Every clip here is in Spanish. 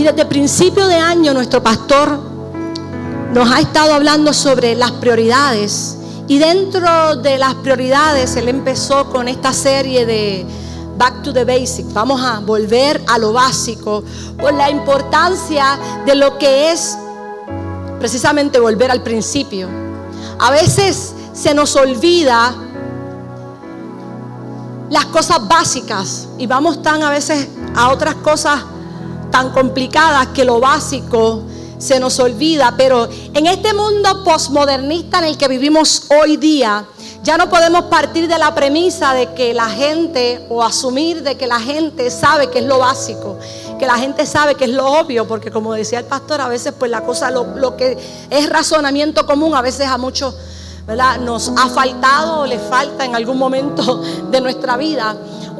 Y desde principio de año nuestro pastor nos ha estado hablando sobre las prioridades. Y dentro de las prioridades, él empezó con esta serie de Back to the Basic. Vamos a volver a lo básico por la importancia de lo que es precisamente volver al principio. A veces se nos olvida las cosas básicas y vamos tan a veces a otras cosas tan complicadas que lo básico se nos olvida, pero en este mundo postmodernista en el que vivimos hoy día, ya no podemos partir de la premisa de que la gente o asumir de que la gente sabe que es lo básico, que la gente sabe que es lo obvio, porque como decía el pastor, a veces pues la cosa, lo, lo que es razonamiento común, a veces a muchos ¿verdad? nos ha faltado o le falta en algún momento de nuestra vida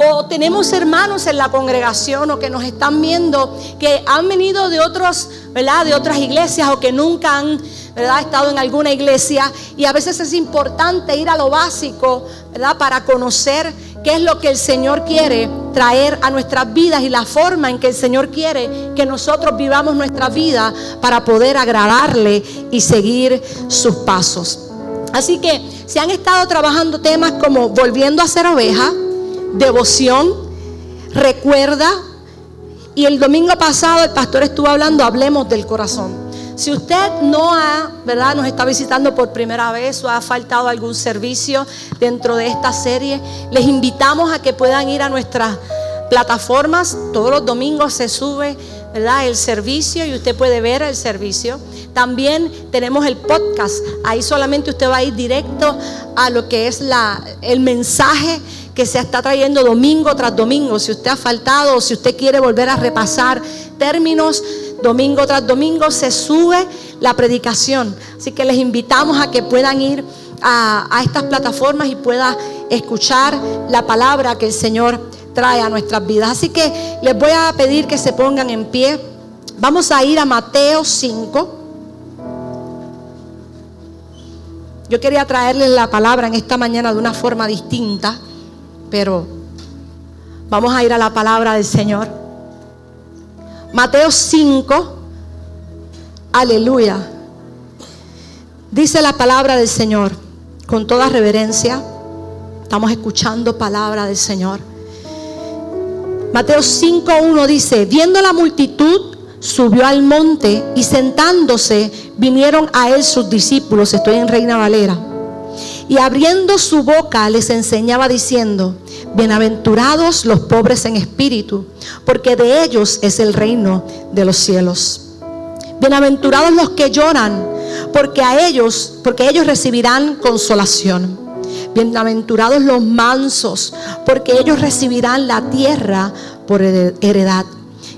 o tenemos hermanos en la congregación o que nos están viendo que han venido de otros, ¿verdad? De otras iglesias o que nunca han, ¿verdad? estado en alguna iglesia y a veces es importante ir a lo básico, ¿verdad? Para conocer qué es lo que el Señor quiere traer a nuestras vidas y la forma en que el Señor quiere que nosotros vivamos nuestra vida para poder agradarle y seguir sus pasos. Así que se han estado trabajando temas como volviendo a ser oveja, devoción, recuerda. Y el domingo pasado el pastor estuvo hablando, hablemos del corazón. Si usted no ha, ¿verdad? Nos está visitando por primera vez o ha faltado algún servicio dentro de esta serie, les invitamos a que puedan ir a nuestras plataformas. Todos los domingos se sube, ¿verdad? El servicio y usted puede ver el servicio. También tenemos el podcast. Ahí solamente usted va a ir directo a lo que es la, el mensaje que se está trayendo domingo tras domingo. Si usted ha faltado o si usted quiere volver a repasar términos, domingo tras domingo se sube la predicación. Así que les invitamos a que puedan ir a, estas plataformas y puedan escuchar la palabra que el Señor trae a nuestras vidas. Así que les voy a pedir que se pongan en pie. Vamos a ir a Mateo 5. Yo quería traerles la palabra en esta mañana de una forma distinta pero vamos a ir a la palabra del Señor. Mateo 5, aleluya. Dice la palabra del Señor con toda reverencia. Estamos escuchando palabra del Señor. Mateo 5.1 dice, viendo la multitud, subió al monte y sentándose vinieron a él sus discípulos. Estoy en Reina Valera y abriendo su boca les enseñaba diciendo, bienaventurados los pobres en espíritu, porque de ellos es el reino de los cielos. Bienaventurados los que lloran, porque a ellos, porque ellos recibirán consolación. Bienaventurados los mansos, porque ellos recibirán la tierra por heredad.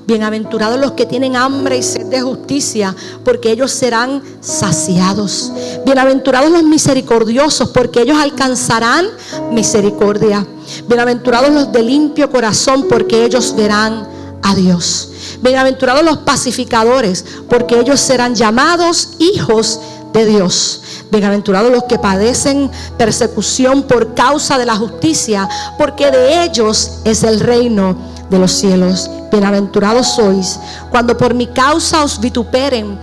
Bienaventurados los que tienen hambre y sed de justicia, porque ellos serán saciados. Bienaventurados los misericordiosos, porque ellos alcanzarán misericordia. Bienaventurados los de limpio corazón, porque ellos verán a Dios. Bienaventurados los pacificadores, porque ellos serán llamados hijos de Dios. Bienaventurados los que padecen persecución por causa de la justicia, porque de ellos es el reino de los cielos. Bienaventurados sois cuando por mi causa os vituperen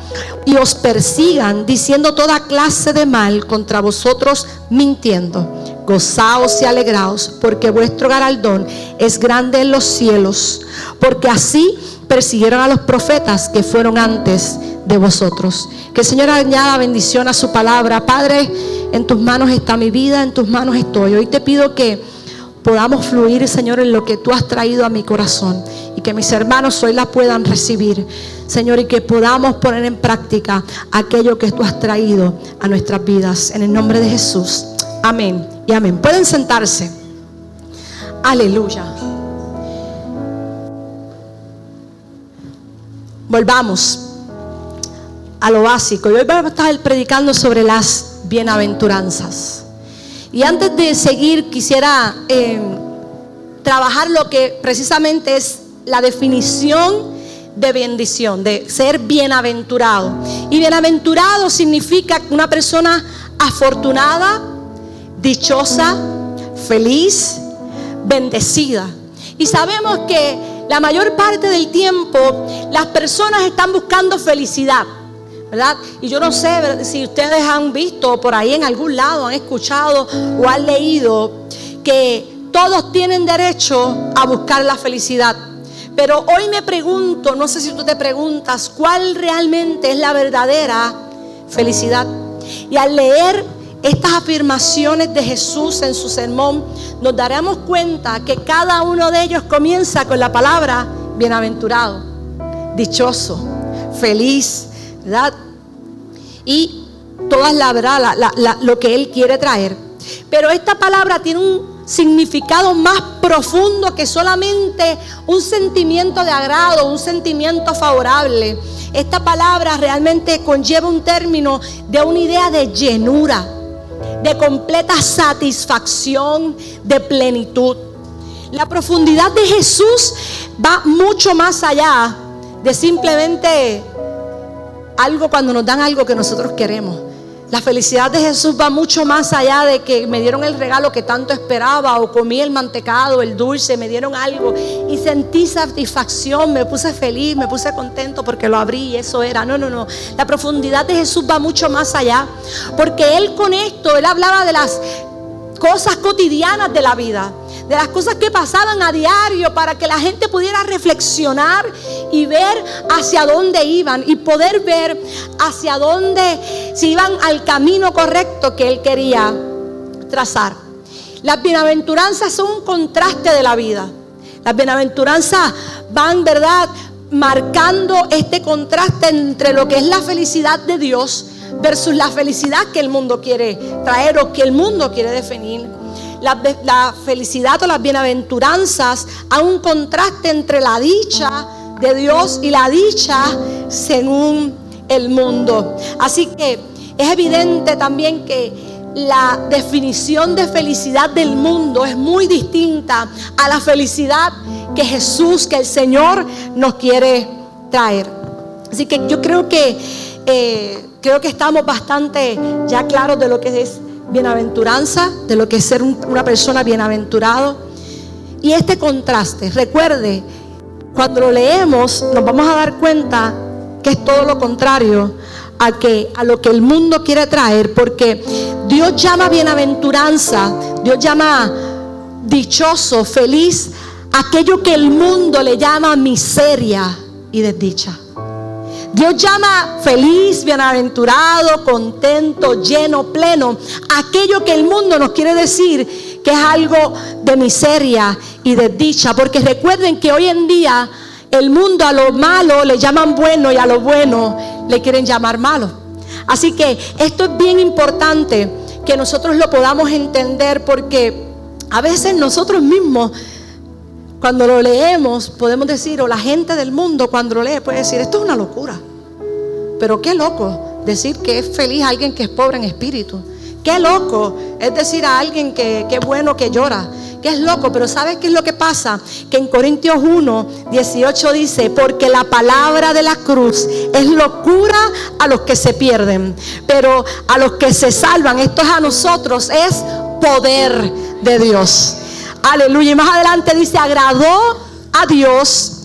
y os persigan, diciendo toda clase de mal contra vosotros, mintiendo. Gozaos y alegraos, porque vuestro galardón es grande en los cielos, porque así persiguieron a los profetas que fueron antes de vosotros. Que el Señor añada bendición a su palabra. Padre, en tus manos está mi vida, en tus manos estoy. Hoy te pido que podamos fluir, Señor, en lo que tú has traído a mi corazón y que mis hermanos hoy la puedan recibir, Señor, y que podamos poner en práctica aquello que tú has traído a nuestras vidas. En el nombre de Jesús. Amén y amén. Pueden sentarse. Aleluya. Volvamos a lo básico. Y hoy vamos a estar predicando sobre las bienaventuranzas. Y antes de seguir, quisiera eh, trabajar lo que precisamente es la definición de bendición, de ser bienaventurado. Y bienaventurado significa una persona afortunada, dichosa, feliz, bendecida. Y sabemos que la mayor parte del tiempo las personas están buscando felicidad. Y yo no sé si ustedes han visto por ahí en algún lado, han escuchado o han leído que todos tienen derecho a buscar la felicidad. Pero hoy me pregunto, no sé si tú te preguntas, ¿cuál realmente es la verdadera felicidad? Y al leer estas afirmaciones de Jesús en su sermón, nos daremos cuenta que cada uno de ellos comienza con la palabra bienaventurado, dichoso, feliz, Y todas la verdad, lo que Él quiere traer. Pero esta palabra tiene un significado más profundo que solamente un sentimiento de agrado, un sentimiento favorable. Esta palabra realmente conlleva un término de una idea de llenura, de completa satisfacción, de plenitud. La profundidad de Jesús va mucho más allá de simplemente algo cuando nos dan algo que nosotros queremos. La felicidad de Jesús va mucho más allá de que me dieron el regalo que tanto esperaba o comí el mantecado, el dulce, me dieron algo y sentí satisfacción, me puse feliz, me puse contento porque lo abrí y eso era. No, no, no. La profundidad de Jesús va mucho más allá porque Él con esto, Él hablaba de las cosas cotidianas de la vida de las cosas que pasaban a diario para que la gente pudiera reflexionar y ver hacia dónde iban y poder ver hacia dónde si iban al camino correcto que él quería trazar. Las bienaventuranzas son un contraste de la vida. Las bienaventuranzas van, ¿verdad? Marcando este contraste entre lo que es la felicidad de Dios versus la felicidad que el mundo quiere traer o que el mundo quiere definir la, felicidad o las bienaventuranzas a un contraste entre la dicha de Dios y la dicha según el mundo. Así que es evidente también que la definición de felicidad del mundo es muy distinta a la felicidad que Jesús, que el Señor nos quiere traer. Así que yo creo que eh, creo que estamos bastante ya claros de lo que es bienaventuranza, de lo que es ser una persona bienaventurado. Y este contraste, recuerde, cuando lo leemos nos vamos a dar cuenta que es todo lo contrario a, que, a lo que el mundo quiere traer, porque Dios llama bienaventuranza, Dios llama dichoso, feliz, aquello que el mundo le llama miseria y desdicha. Dios llama feliz, bienaventurado, contento, lleno, pleno, aquello que el mundo nos quiere decir que es algo de miseria y de dicha. Porque recuerden que hoy en día el mundo a lo malo le llaman bueno y a lo bueno le quieren llamar malo. Así que esto es bien importante que nosotros lo podamos entender porque a veces nosotros mismos cuando lo leemos, podemos decir, o la gente del mundo cuando lo lee puede decir, esto es una locura. Pero qué loco decir que es feliz alguien que es pobre en espíritu. Qué loco es decir a alguien que, es bueno que llora. Que es loco, pero ¿sabes qué es lo que pasa? Que en Corintios 1, 18 dice, porque la palabra de la cruz es locura a los que se pierden, pero a los que se salvan, esto es a nosotros, es poder de Dios. Aleluya. Y más adelante dice, agradó a Dios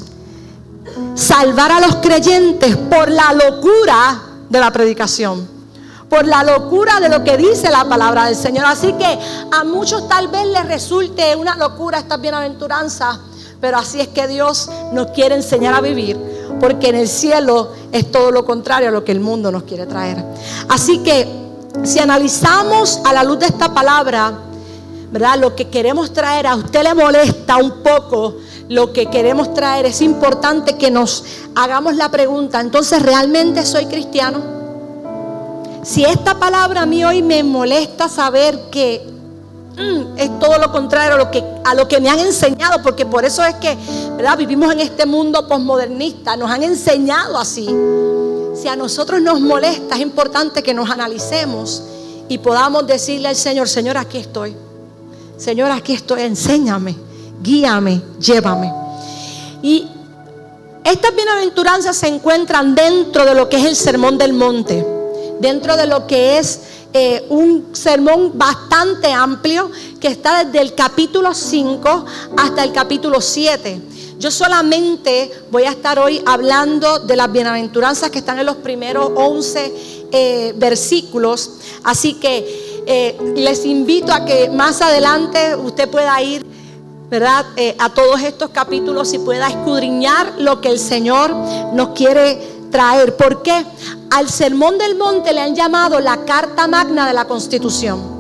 salvar a los creyentes por la locura de la predicación. Por la locura de lo que dice la palabra del Señor. Así que a muchos tal vez les resulte una locura esta bienaventuranza. Pero así es que Dios nos quiere enseñar a vivir. Porque en el cielo es todo lo contrario a lo que el mundo nos quiere traer. Así que si analizamos a la luz de esta palabra, Lo que queremos traer a usted le molesta un poco lo que queremos traer. Es importante que nos hagamos la pregunta, entonces, ¿realmente soy cristiano? Si esta palabra a mí hoy me molesta saber que mm, es todo lo contrario a lo, que, me han enseñado, porque por eso es que vivimos en este mundo posmodernista, nos han enseñado así. Si a nosotros nos molesta, es importante que nos analicemos y podamos decirle al Señor, Señor, aquí estoy. Señor, aquí estoy, enséñame, guíame, llévame. Y estas bienaventuranzas se encuentran dentro de lo que es el sermón del monte, dentro de lo que es eh, un sermón bastante amplio que está desde el capítulo 5 hasta el capítulo 7. Yo solamente voy a estar hoy hablando de las bienaventuranzas que están en los primeros 11 eh, versículos. Así que eh, les invito a que más adelante usted pueda ir, ¿verdad? Eh, a todos estos capítulos y pueda escudriñar lo que el Señor nos quiere traer. ¿Por qué? Al Sermón del Monte le han llamado la Carta Magna de la Constitución.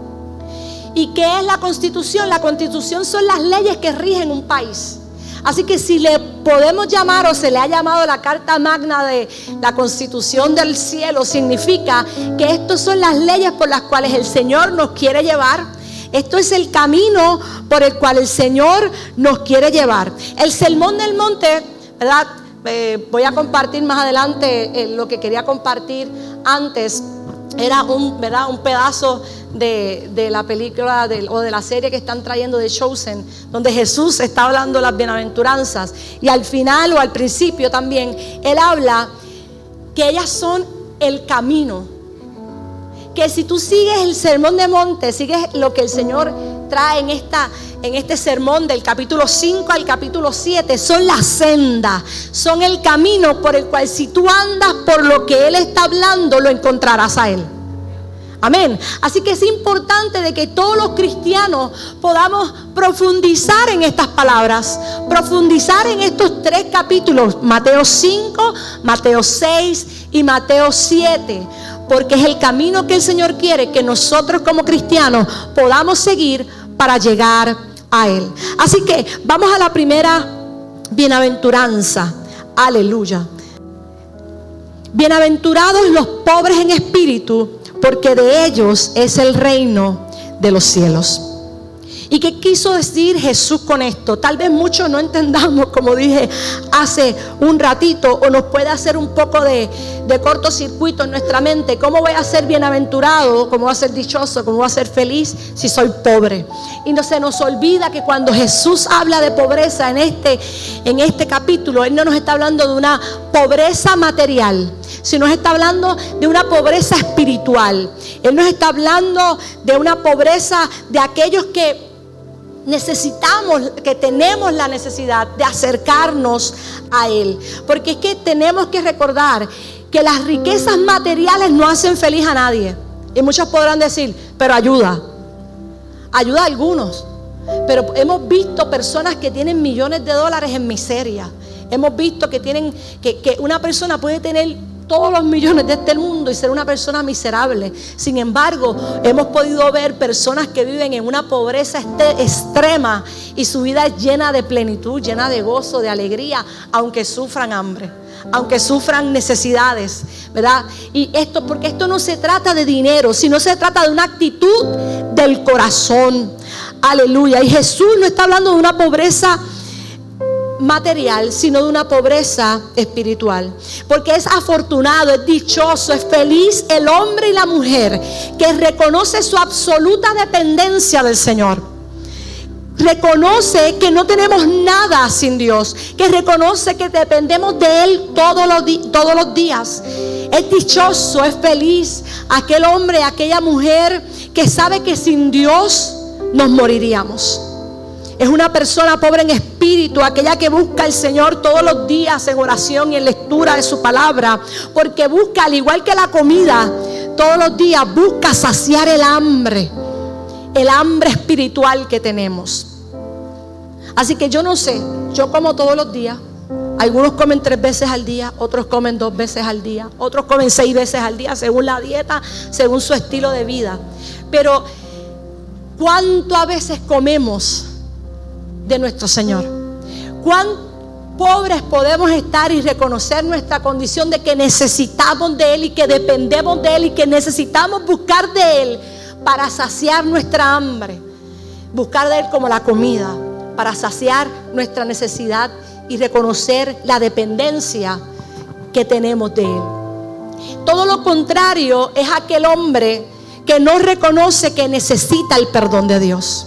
¿Y qué es la constitución? La constitución son las leyes que rigen un país. Así que si le podemos llamar o se le ha llamado la Carta Magna de la Constitución del Cielo, significa que estas son las leyes por las cuales el Señor nos quiere llevar. Esto es el camino por el cual el Señor nos quiere llevar. El Sermón del Monte, ¿verdad? Eh, voy a compartir más adelante eh, lo que quería compartir antes. Era un, ¿verdad? un pedazo de, la película o de la serie que están trayendo de Chosen, donde Jesús está hablando las bienaventuranzas. Y al final o al principio también, Él habla que ellas son el camino. Que si tú sigues el sermón de monte, sigues lo que el Señor trae en, esta, en este sermón del capítulo 5 al capítulo 7, son la senda, son el camino por el cual si tú andas por lo que Él está hablando, lo encontrarás a Él. Amén. Así que es importante de que todos los cristianos podamos profundizar en estas palabras, profundizar en estos tres capítulos, Mateo 5, Mateo 6 y Mateo 7, porque es el camino que el Señor quiere que nosotros como cristianos podamos seguir para llegar a Él. Así que vamos a la primera bienaventuranza. Aleluya. Bienaventurados los pobres en espíritu porque de ellos es el reino de los cielos. ¿Y qué quiso decir Jesús con esto? Tal vez muchos no entendamos, como dije hace un ratito, o nos puede hacer un poco de, cortocircuito en nuestra mente. ¿Cómo voy a ser bienaventurado? ¿Cómo voy a ser dichoso? ¿Cómo voy a ser feliz si soy pobre? Y no se nos olvida que cuando Jesús habla de pobreza en este, en este capítulo, Él no nos está hablando de una pobreza material, sino nos está hablando de una pobreza espiritual. Él nos está hablando de una pobreza de aquellos que necesitamos, que tenemos la necesidad de acercarnos a Él. Porque es que tenemos que recordar que las riquezas materiales no hacen feliz a nadie. Y muchos podrán decir, pero ayuda. Ayuda a algunos. Pero hemos visto personas que tienen millones de dólares en miseria. Hemos visto que tienen, que, que una persona puede tener todos los millones de este mundo y ser una persona miserable. Sin embargo, hemos podido ver personas que viven en una pobreza este, extrema y su vida es llena de plenitud, llena de gozo, de alegría, aunque sufran hambre, aunque sufran necesidades, ¿verdad? Y esto, porque esto no se trata de dinero, sino se trata de una actitud del corazón. Aleluya. Y Jesús no está hablando de una pobreza material, sino de una pobreza espiritual. Porque es afortunado, es dichoso, es feliz el hombre y la mujer que reconoce su absoluta dependencia del Señor. Reconoce que no tenemos nada sin Dios, que reconoce que dependemos de Él todos los, todos los días. Es dichoso, es feliz aquel hombre, aquella mujer que sabe que sin Dios nos moriríamos. Es una persona pobre en espíritu, aquella que busca al Señor todos los días en oración y en lectura de su palabra, porque busca, al igual que la comida, todos los días busca saciar el hambre, el hambre espiritual que tenemos. Así que yo no sé, yo como todos los días. Algunos comen tres veces al día, otros comen dos veces al día, otros comen seis veces al día, según la dieta, según su estilo de vida. Pero, ¿cuánto a veces comemos? De nuestro Señor. Cuán pobres podemos estar y reconocer nuestra condición de que necesitamos de Él y que dependemos de Él y que necesitamos buscar de Él para saciar nuestra hambre. Buscar de Él como la comida, para saciar nuestra necesidad y reconocer la dependencia que tenemos de Él. Todo lo contrario es aquel hombre que no reconoce que necesita el perdón de Dios.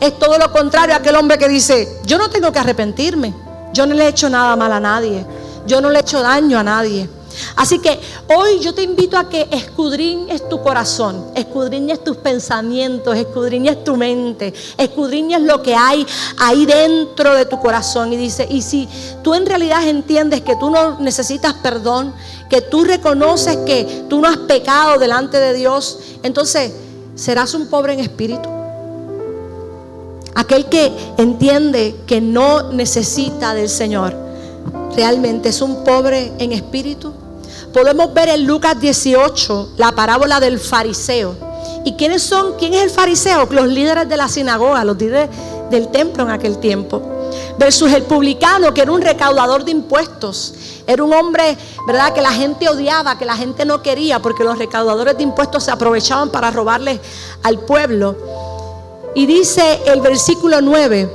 Es todo lo contrario a aquel hombre que dice, yo no tengo que arrepentirme, yo no le he hecho nada mal a nadie, yo no le he hecho daño a nadie. Así que hoy yo te invito a que escudriñes tu corazón, escudriñes tus pensamientos, escudriñes tu mente, escudriñes lo que hay ahí dentro de tu corazón. Y dice, y si tú en realidad entiendes que tú no necesitas perdón, que tú reconoces que tú no has pecado delante de Dios, entonces serás un pobre en espíritu. Aquel que entiende que no necesita del Señor, realmente es un pobre en espíritu. Podemos ver en Lucas 18 la parábola del fariseo. ¿Y quiénes son? ¿Quién es el fariseo? Los líderes de la sinagoga, los líderes del templo en aquel tiempo. Versus el publicano, que era un recaudador de impuestos. Era un hombre, ¿verdad?, que la gente odiaba, que la gente no quería, porque los recaudadores de impuestos se aprovechaban para robarles al pueblo. Y dice el versículo 9,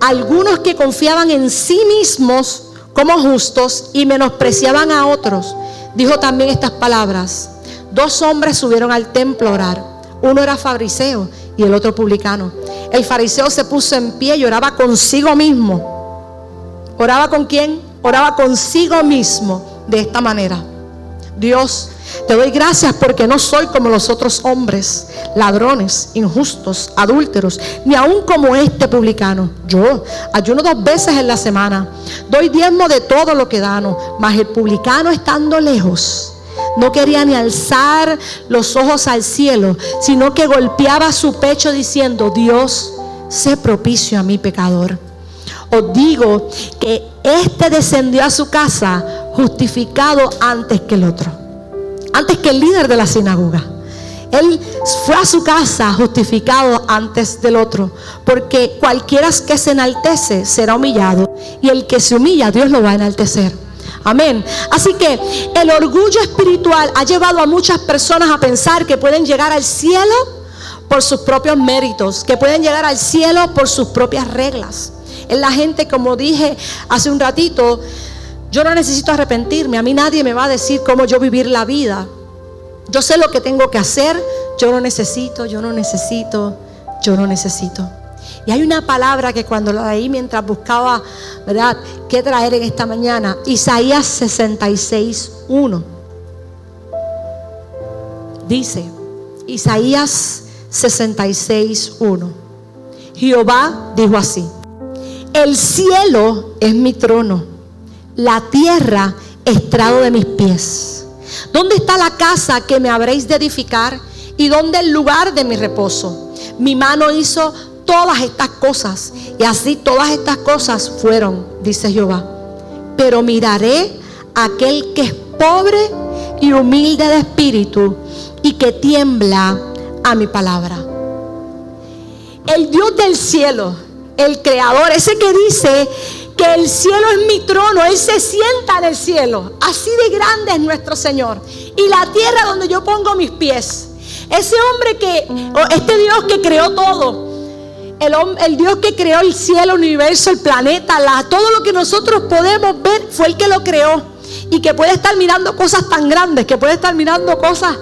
algunos que confiaban en sí mismos como justos y menospreciaban a otros, dijo también estas palabras. Dos hombres subieron al templo a orar. Uno era fariseo y el otro publicano. El fariseo se puso en pie y oraba consigo mismo. ¿Oraba con quién? oraba consigo mismo de esta manera. Dios, te doy gracias porque no soy como los otros hombres, ladrones, injustos, adúlteros, ni aun como este publicano. Yo ayuno dos veces en la semana, doy diezmo de todo lo que dano, mas el publicano estando lejos, no quería ni alzar los ojos al cielo, sino que golpeaba su pecho diciendo, Dios, sé propicio a mi pecador. Os digo que este descendió a su casa justificado antes que el otro, antes que el líder de la sinagoga. Él fue a su casa justificado antes del otro, porque cualquiera que se enaltece será humillado, y el que se humilla, Dios lo va a enaltecer. Amén. Así que el orgullo espiritual ha llevado a muchas personas a pensar que pueden llegar al cielo por sus propios méritos, que pueden llegar al cielo por sus propias reglas. Es la gente, como dije hace un ratito, yo no necesito arrepentirme. A mí nadie me va a decir cómo yo vivir la vida. Yo sé lo que tengo que hacer. Yo no necesito, yo no necesito, yo no necesito. Y hay una palabra que cuando la leí mientras buscaba, ¿verdad?, qué traer en esta mañana. Isaías 66, 1. Dice, Isaías 66, 1. Jehová dijo así. El cielo es mi trono, la tierra estrado de mis pies. ¿Dónde está la casa que me habréis de edificar? ¿Y dónde el lugar de mi reposo? Mi mano hizo todas estas cosas y así todas estas cosas fueron, dice Jehová. Pero miraré a aquel que es pobre y humilde de espíritu y que tiembla a mi palabra. El Dios del cielo el creador, ese que dice que el cielo es mi trono, Él se sienta en el cielo. Así de grande es nuestro Señor. Y la tierra donde yo pongo mis pies. Ese hombre que, este Dios que creó todo. El, el, Dios que creó el cielo, el universo, el planeta, la, todo lo que nosotros podemos ver fue el que lo creó. Y que puede estar mirando cosas tan grandes, que puede estar mirando cosas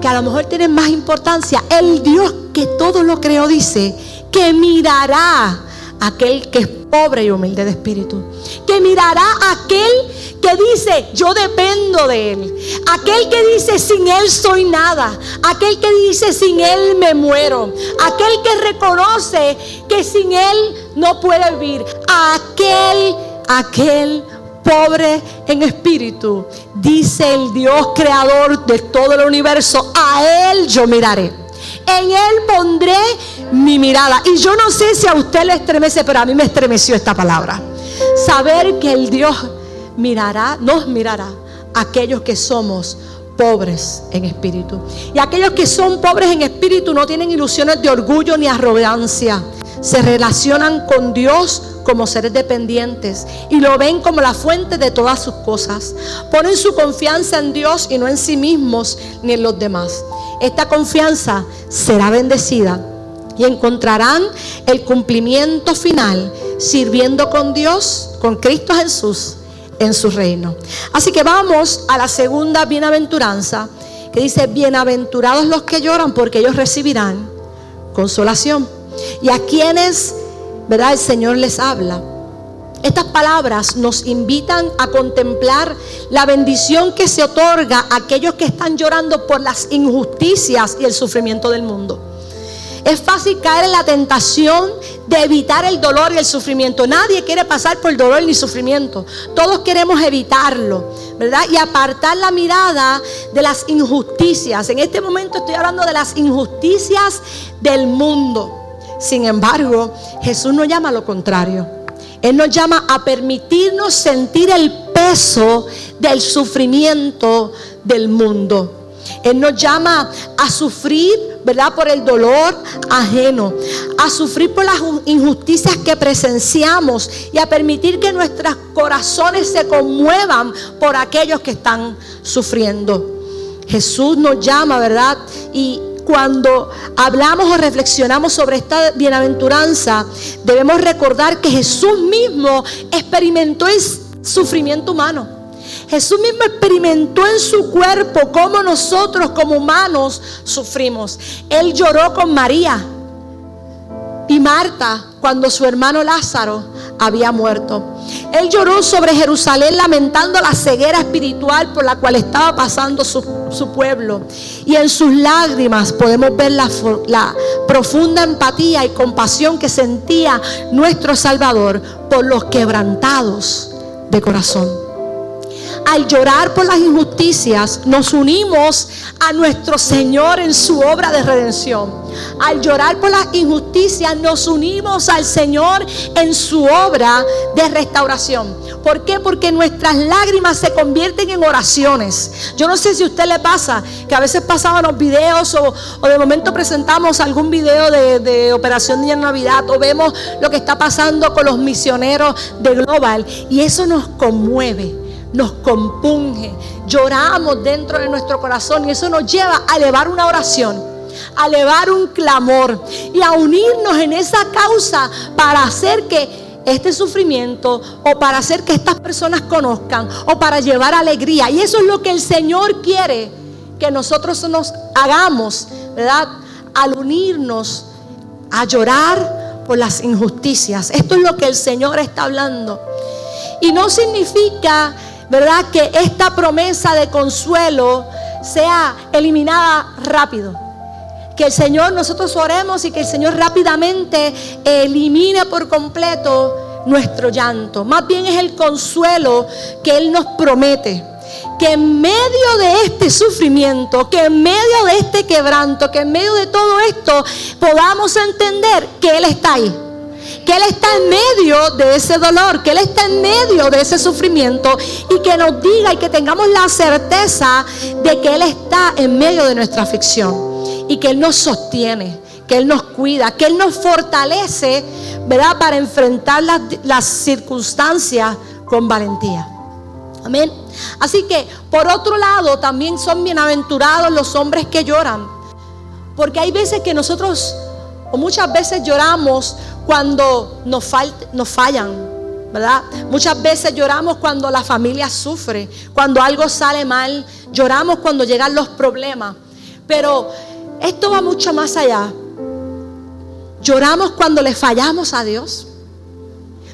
que a lo mejor tienen más importancia. El Dios que todo lo creó dice que mirará aquel que pobre y humilde de espíritu. Que mirará aquel que dice, yo dependo de Él. Aquel que dice, sin Él soy nada. Aquel que dice, sin Él me muero. Aquel que reconoce que sin Él no puede vivir. Aquel, aquel pobre en espíritu, dice el Dios creador de todo el universo, a Él yo miraré. En Él pondré mi mirada. Y yo no sé si a usted le estremece, pero a mí me estremeció esta palabra. Saber que el Dios mirará, nos mirará a aquellos que somos pobres en espíritu. Y aquellos que son pobres en espíritu no tienen ilusiones de orgullo ni arrogancia. Se relacionan con Dios como seres dependientes y lo ven como la fuente de todas sus cosas. Ponen su confianza en Dios y no en sí mismos ni en los demás esta confianza será bendecida y encontrarán el cumplimiento final sirviendo con Dios, con Cristo Jesús en su reino. Así que vamos a la segunda bienaventuranza que dice, bienaventurados los que lloran porque ellos recibirán consolación. Y a quienes, ¿verdad? El Señor les habla. estas palabras nos invitan a contemplar la bendición que se otorga a aquellos que están llorando por las injusticias y el sufrimiento del mundo. Es fácil caer en la tentación de evitar el dolor y el sufrimiento. Nadie quiere pasar por dolor ni sufrimiento. Todos queremos evitarlo, ¿verdad? Y apartar la mirada de las injusticias. En este momento estoy hablando de las injusticias del mundo. Sin embargo, Jesús nos llama a lo contrario. Él nos llama a permitirnos sentir el peso del sufrimiento del mundo. Él nos llama a sufrir, ¿verdad? Por el dolor ajeno, a sufrir por las injusticias que presenciamos y a permitir que nuestros corazones se conmuevan por aquellos que están sufriendo. Jesús nos llama, ¿verdad? Y cuando hablamos o reflexionamos sobre esta bienaventuranza, debemos recordar que Jesús mismo experimentó el sufrimiento humano. Jesús mismo experimentó en su cuerpo cómo nosotros como humanos sufrimos. Él lloró con María y Marta cuando su hermano Lázaro había muerto. Él lloró sobre Jerusalén lamentando la ceguera espiritual por la cual estaba pasando su, pueblo. Y en sus lágrimas podemos ver la, la profunda empatía y compasión que sentía nuestro Salvador por los quebrantados de corazón al llorar por las injusticias, nos unimos a nuestro Señor en su obra de redención. Al llorar por las injusticias, nos unimos al Señor en su obra de restauración. ¿Por qué? Porque nuestras lágrimas se convierten en oraciones. Yo no sé si a usted le pasa, que a veces pasamos los videos o, de momento presentamos algún video de, de Operación Día de Navidad o vemos lo que está pasando con los misioneros de Global y eso nos conmueve nos compunge, lloramos dentro de nuestro corazón y eso nos lleva a elevar una oración, a elevar un clamor y a unirnos en esa causa para hacer que este sufrimiento o para hacer que estas personas conozcan o para llevar alegría. Y eso es lo que el Señor quiere que nosotros nos hagamos, ¿verdad? Al unirnos a llorar por las injusticias. Esto es lo que el Señor está hablando. Y no significa ¿verdad? Que esta promesa de consuelo sea eliminada rápido. Que el Señor, nosotros oremos y que el Señor rápidamente elimine por completo nuestro llanto. Más bien es el consuelo que Él nos promete. Que en medio de este sufrimiento, que en medio de este quebranto, que en medio de todo esto podamos entender que Él está ahí que Él está en medio de ese dolor, que Él está en medio de ese sufrimiento y que nos diga y que tengamos la certeza de que Él está en medio de nuestra aflicción y que Él nos sostiene, que Él nos cuida, que Él nos fortalece, ¿verdad? Para enfrentar las, las circunstancias con valentía. Amén. Así que, por otro lado, también son bienaventurados los hombres que lloran. Porque hay veces que nosotros, o muchas veces lloramos cuando nos, nos fallan, ¿verdad? Muchas veces lloramos cuando la familia sufre, cuando algo sale mal, lloramos cuando llegan los problemas. Pero esto va mucho más allá. Lloramos cuando le fallamos a Dios.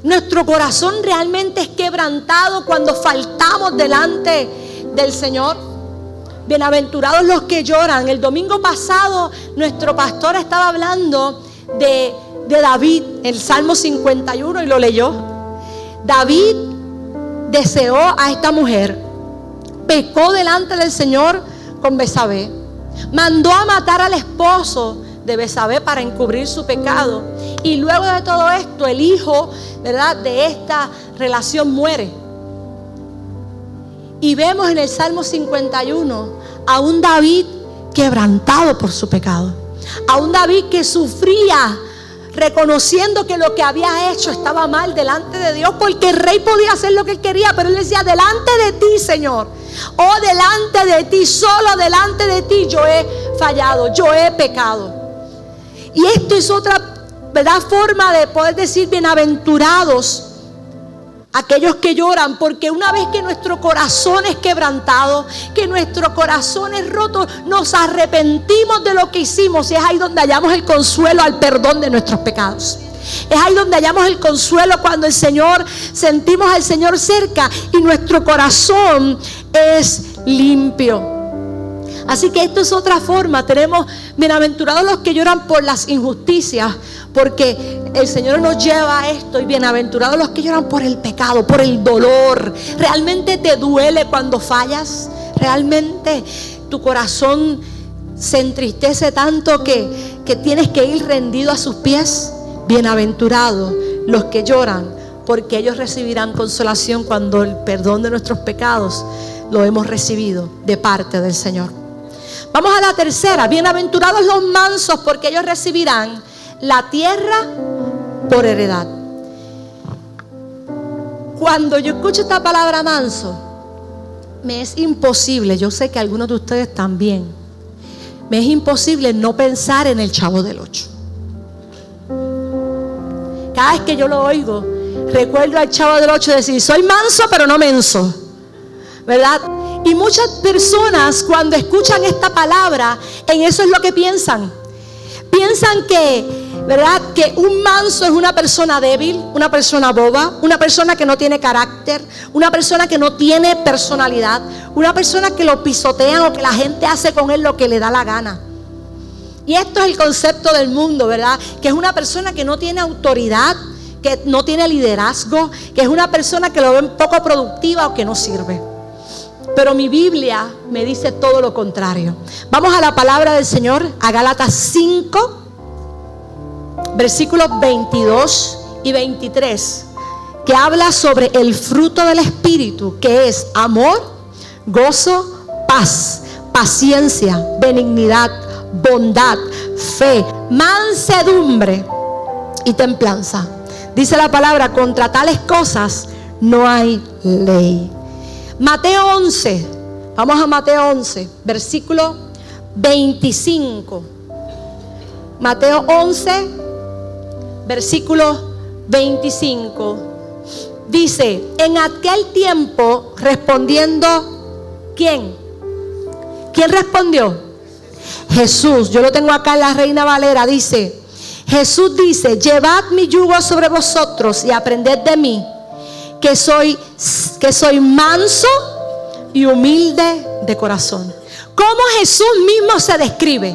Nuestro corazón realmente es quebrantado cuando faltamos delante del Señor. Bienaventurados los que lloran. El domingo pasado nuestro pastor estaba hablando de de David, el Salmo 51, y lo leyó. David deseó a esta mujer, pecó delante del Señor con Besabé, mandó a matar al esposo de Besabé para encubrir su pecado. Y luego de todo esto, el hijo, ¿verdad?, de esta relación muere. Y vemos en el Salmo 51 a un David quebrantado por su pecado. A un David que sufría reconociendo que lo que había hecho estaba mal delante de Dios, porque el rey podía hacer lo que él quería, pero él decía, delante de ti, Señor, o oh, delante de ti, solo delante de ti yo he fallado, yo he pecado. Y esto es otra ¿verdad? forma de poder decir bienaventurados aquellos que lloran, porque una vez que nuestro corazón es quebrantado, que nuestro corazón es roto, nos arrepentimos de lo que hicimos y es ahí donde hallamos el consuelo al perdón de nuestros pecados. Es ahí donde hallamos el consuelo cuando el Señor, sentimos al Señor cerca y nuestro corazón es limpio. Así que esto es otra forma. Tenemos bienaventurados los que lloran por las injusticias, porque el Señor nos lleva a esto. Y bienaventurados los que lloran por el pecado, por el dolor. ¿Realmente te duele cuando fallas? ¿Realmente tu corazón se entristece tanto que, que tienes que ir rendido a sus pies? Bienaventurados los que lloran, porque ellos recibirán consolación cuando el perdón de nuestros pecados lo hemos recibido de parte del Señor. Vamos a la tercera. Bienaventurados los mansos porque ellos recibirán la tierra por heredad. Cuando yo escucho esta palabra manso, me es imposible, yo sé que algunos de ustedes también, me es imposible no pensar en el chavo del ocho. Cada vez que yo lo oigo, recuerdo al chavo del ocho decir, soy manso pero no menso. ¿Verdad? Y muchas personas cuando escuchan esta palabra, en eso es lo que piensan. Piensan que, ¿verdad? Que un manso es una persona débil, una persona boba, una persona que no tiene carácter, una persona que no tiene personalidad, una persona que lo pisotean o que la gente hace con él lo que le da la gana. Y esto es el concepto del mundo, ¿verdad? Que es una persona que no tiene autoridad, que no tiene liderazgo, que es una persona que lo ven poco productiva o que no sirve. Pero mi Biblia me dice todo lo contrario. Vamos a la palabra del Señor, a Gálatas 5, versículos 22 y 23, que habla sobre el fruto del Espíritu, que es amor, gozo, paz, paciencia, benignidad, bondad, fe, mansedumbre y templanza. Dice la palabra, contra tales cosas no hay ley. Mateo 11, vamos a Mateo 11, versículo 25. Mateo 11, versículo 25. Dice, en aquel tiempo respondiendo, ¿quién? ¿Quién respondió? Jesús. Yo lo tengo acá en la Reina Valera. Dice, Jesús dice, llevad mi yugo sobre vosotros y aprended de mí que soy, que soy manso y humilde de corazón. ¿Cómo Jesús mismo se describe?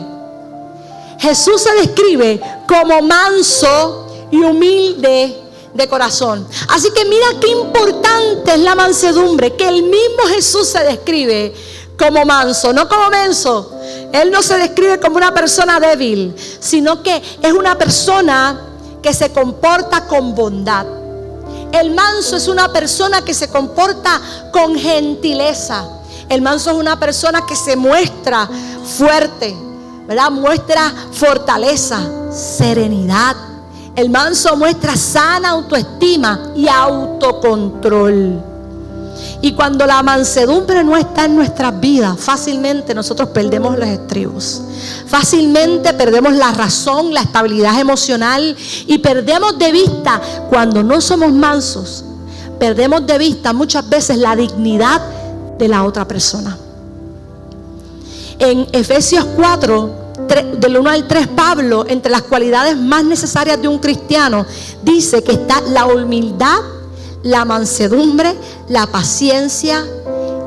Jesús se describe como manso y humilde de corazón. Así que mira qué importante es la mansedumbre, que el mismo Jesús se describe como manso, no como menso. Él no se describe como una persona débil, sino que es una persona que se comporta con bondad. El manso es una persona que se comporta con gentileza. El manso es una persona que se muestra fuerte, ¿verdad? Muestra fortaleza, serenidad. El manso muestra sana autoestima y autocontrol. Y cuando la mansedumbre no está en nuestras vidas, fácilmente nosotros perdemos los estribos. Fácilmente perdemos la razón, la estabilidad emocional y perdemos de vista cuando no somos mansos. Perdemos de vista muchas veces la dignidad de la otra persona. En Efesios 4, del 1 al 3, Pablo, entre las cualidades más necesarias de un cristiano, dice que está la humildad la mansedumbre, la paciencia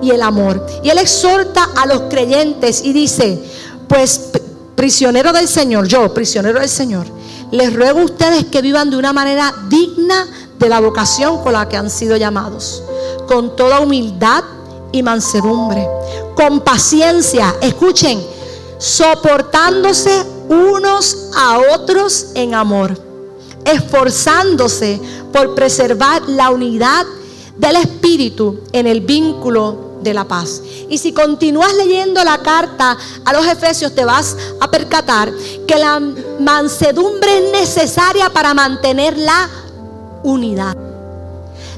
y el amor. Y él exhorta a los creyentes y dice, pues prisionero del Señor, yo, prisionero del Señor, les ruego a ustedes que vivan de una manera digna de la vocación con la que han sido llamados, con toda humildad y mansedumbre, con paciencia, escuchen, soportándose unos a otros en amor esforzándose por preservar la unidad del Espíritu en el vínculo de la paz. Y si continúas leyendo la carta a los Efesios, te vas a percatar que la mansedumbre es necesaria para mantener la unidad.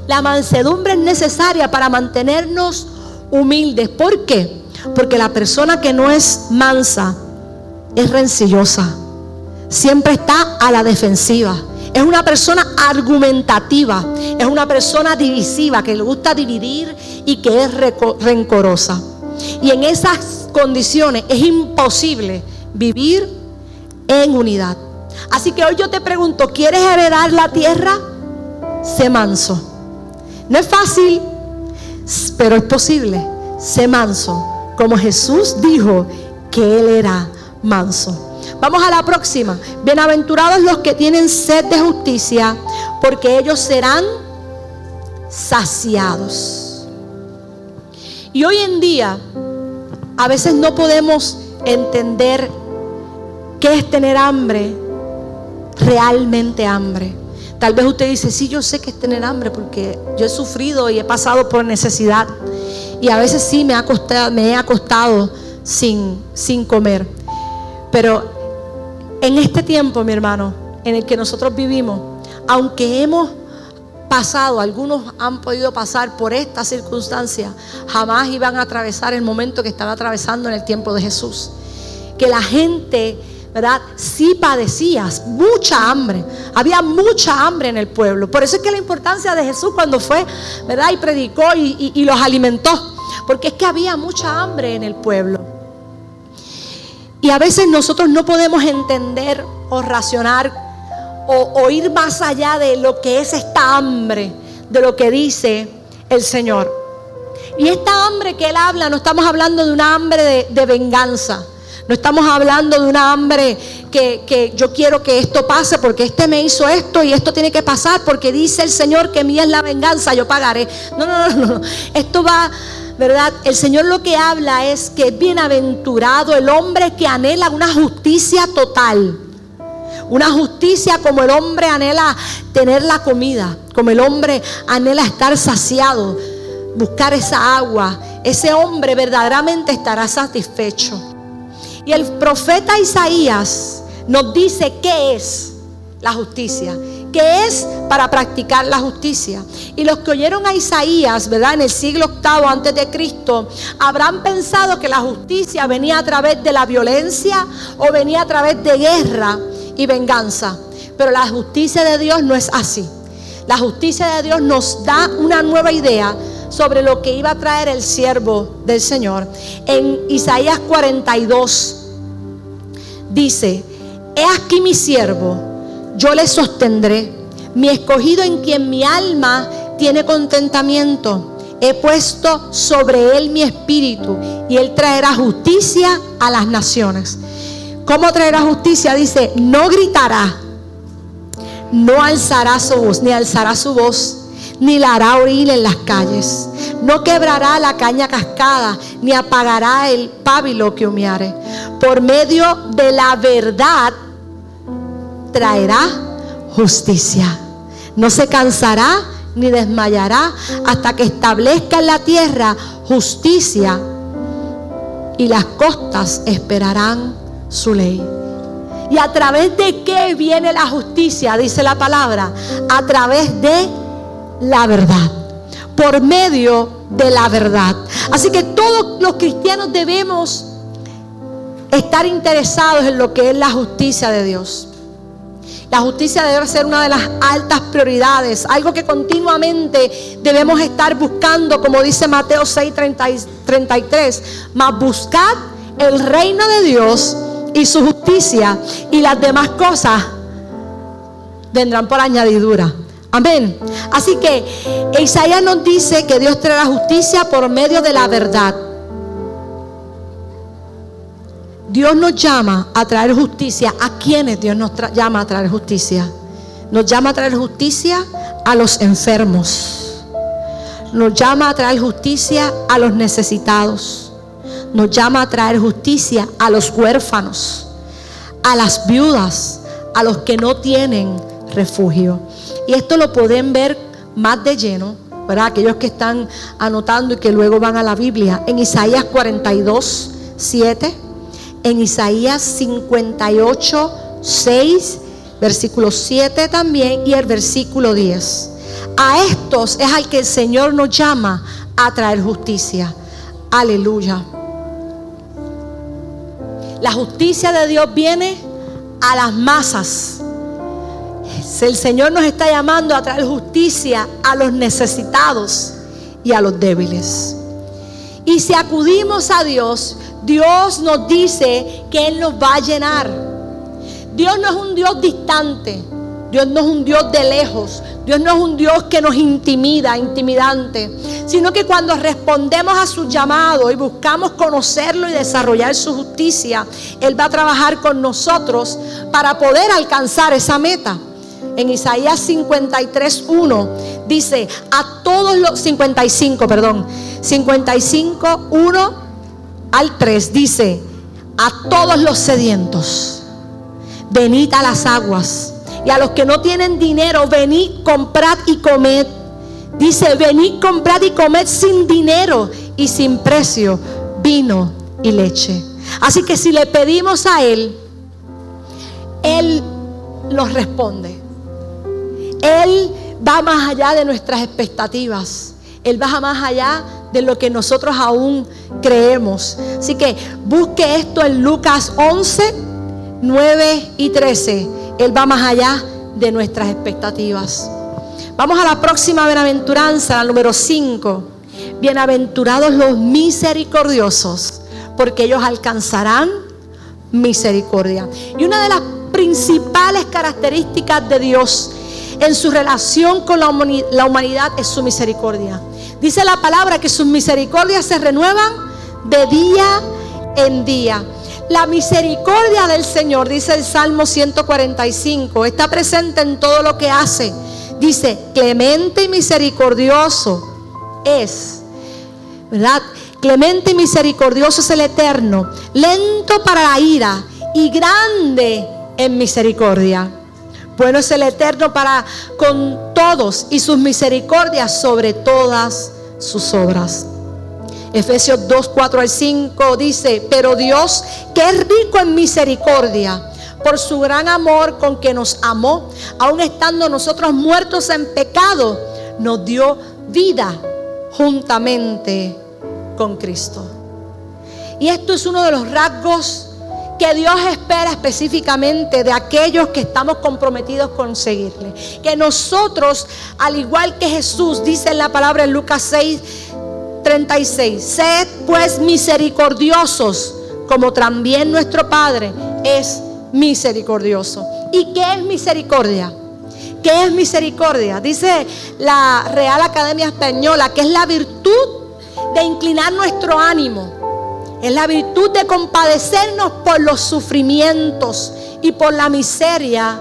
La mansedumbre es necesaria para mantenernos humildes. ¿Por qué? Porque la persona que no es mansa es rencillosa. Siempre está a la defensiva. Es una persona argumentativa, es una persona divisiva, que le gusta dividir y que es rencorosa. Y en esas condiciones es imposible vivir en unidad. Así que hoy yo te pregunto, ¿quieres heredar la tierra? Sé manso. No es fácil, pero es posible. Sé manso, como Jesús dijo que Él era manso. Vamos a la próxima. Bienaventurados los que tienen sed de justicia, porque ellos serán saciados. Y hoy en día, a veces no podemos entender qué es tener hambre, realmente hambre. Tal vez usted dice, sí, yo sé que es tener hambre porque yo he sufrido y he pasado por necesidad. Y a veces sí me, ha costado, me he acostado sin, sin comer. Pero en este tiempo, mi hermano, en el que nosotros vivimos, aunque hemos pasado, algunos han podido pasar por esta circunstancia, jamás iban a atravesar el momento que estaba atravesando en el tiempo de Jesús. Que la gente, ¿verdad? Sí padecía mucha hambre. Había mucha hambre en el pueblo. Por eso es que la importancia de Jesús cuando fue, ¿verdad? Y predicó y los alimentó. Porque es que había mucha hambre en el pueblo. Y a veces nosotros no podemos entender o racionar o, ir más allá de lo que es esta hambre, de lo que dice el Señor. Y esta hambre que Él habla, no estamos hablando de una hambre de, de venganza. No estamos hablando de una hambre que, que, yo quiero que esto pase porque este me hizo esto y esto tiene que pasar porque dice el Señor que mía es la venganza, yo pagaré. No, no, no, no. Esto va ¿verdad? El Señor lo que habla es que es bienaventurado el hombre que anhela una justicia total. Una justicia como el hombre anhela tener la comida, como el hombre anhela estar saciado, buscar esa agua. Ese hombre verdaderamente estará satisfecho. Y el profeta Isaías nos dice qué es la justicia que es para practicar la justicia. Y los que oyeron a Isaías, ¿verdad? En el siglo octavo antes de Cristo, habrán pensado que la justicia venía a través de la violencia o venía a través de guerra y venganza. Pero la justicia de Dios no es así. La justicia de Dios nos da una nueva idea sobre lo que iba a traer el siervo del Señor. En Isaías 42 dice, he aquí mi siervo yo le sostendré. Mi escogido en quien mi alma tiene contentamiento. He puesto sobre él mi espíritu y él traerá justicia a las naciones. ¿Cómo traerá justicia? Dice, no gritará, no alzará su voz, ni alzará su voz, ni la hará oír en las calles. No quebrará la caña cascada, ni apagará el pábilo que humeare. Por medio de la verdad traerá justicia. No se cansará ni desmayará hasta que establezca en la tierra justicia y las costas esperarán su ley. ¿Y a través de qué viene la justicia? Dice la palabra. A través de la verdad. Por medio de la verdad. Así que todos los cristianos debemos estar interesados en lo que es la justicia de Dios. La justicia debe ser una de las altas prioridades, algo que continuamente debemos estar buscando, como dice Mateo 6, 33, más buscad el reino de Dios y su justicia y las demás cosas vendrán por añadidura. Amén. Así que Isaías nos dice que Dios traerá justicia por medio de la verdad. Dios nos llama a traer justicia. ¿A quiénes Dios nos llama a traer justicia? Nos llama a traer justicia a los enfermos. Nos llama a traer justicia a los necesitados. Nos llama a traer justicia a los huérfanos, a las viudas, a los que no tienen refugio. Y esto lo pueden ver más de lleno, ¿verdad? Aquellos que están anotando y que luego van a la Biblia. En Isaías 42, 7 en Isaías 58, 6, versículo 7 también y el versículo 10. A estos es al que el Señor nos llama a traer justicia. Aleluya. La justicia de Dios viene a las masas. El Señor nos está llamando a traer justicia a los necesitados y a los débiles. Y si acudimos a Dios, Dios nos dice que Él nos va a llenar. Dios no es un Dios distante. Dios no es un Dios de lejos. Dios no es un Dios que nos intimida, intimidante. Sino que cuando respondemos a su llamado y buscamos conocerlo y desarrollar su justicia, Él va a trabajar con nosotros para poder alcanzar esa meta. En Isaías 53, 1 dice, a todos los 55, perdón, 55, 1 al 3 dice, a todos los sedientos, venid a las aguas y a los que no tienen dinero, venid, comprad y comed. Dice, venid, comprad y comed sin dinero y sin precio vino y leche. Así que si le pedimos a Él, Él nos responde. Él va más allá de nuestras expectativas. Él va más allá de lo que nosotros aún creemos. Así que busque esto en Lucas 11, 9 y 13 él va más allá de nuestras expectativas. Vamos a la próxima bienaventuranza, la número 5. Bienaventurados los misericordiosos, porque ellos alcanzarán misericordia. Y una de las principales características de Dios en su relación con la humanidad es su misericordia. Dice la palabra que sus misericordias se renuevan de día en día. La misericordia del Señor, dice el Salmo 145, está presente en todo lo que hace. Dice, clemente y misericordioso es, ¿verdad? Clemente y misericordioso es el Eterno, lento para la ira y grande en misericordia. Bueno es el Eterno para con todos y sus misericordias sobre todas sus obras. Efesios 2, 4 al 5 dice, pero Dios, que es rico en misericordia, por su gran amor con que nos amó, aun estando nosotros muertos en pecado, nos dio vida juntamente con Cristo. Y esto es uno de los rasgos que Dios espera específicamente de aquellos que estamos comprometidos con seguirle. Que nosotros, al igual que Jesús, dice en la palabra en Lucas 6, 36. Sed pues misericordiosos, como también nuestro Padre es misericordioso. ¿Y qué es misericordia? ¿Qué es misericordia? Dice la Real Academia Española que es la virtud de inclinar nuestro ánimo. Es la virtud de compadecernos por los sufrimientos y por la miseria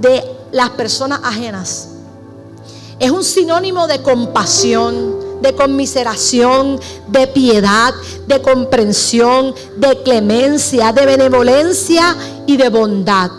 de las personas ajenas. Es un sinónimo de compasión, de conmiseración, de piedad, de comprensión, de clemencia, de benevolencia y de bondad.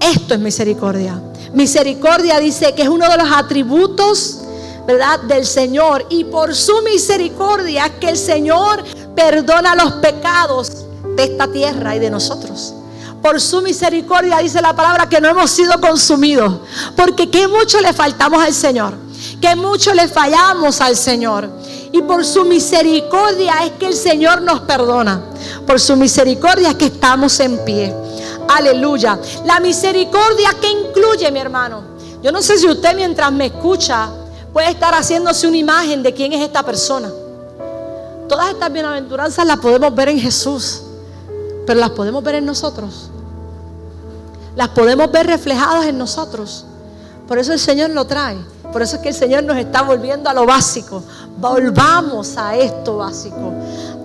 Esto es misericordia. Misericordia dice que es uno de los atributos, ¿verdad?, del Señor. Y por su misericordia que el Señor perdona los pecados de esta tierra y de nosotros. Por su misericordia dice la palabra que no hemos sido consumidos. Porque qué mucho le faltamos al Señor que mucho le fallamos al Señor. Y por su misericordia es que el Señor nos perdona. Por su misericordia es que estamos en pie. Aleluya. La misericordia que incluye, mi hermano. Yo no sé si usted mientras me escucha puede estar haciéndose una imagen de quién es esta persona. Todas estas bienaventuranzas las podemos ver en Jesús, pero las podemos ver en nosotros. Las podemos ver reflejadas en nosotros. Por eso el Señor lo trae. Por eso es que el Señor nos está volviendo a lo básico. Volvamos a esto básico.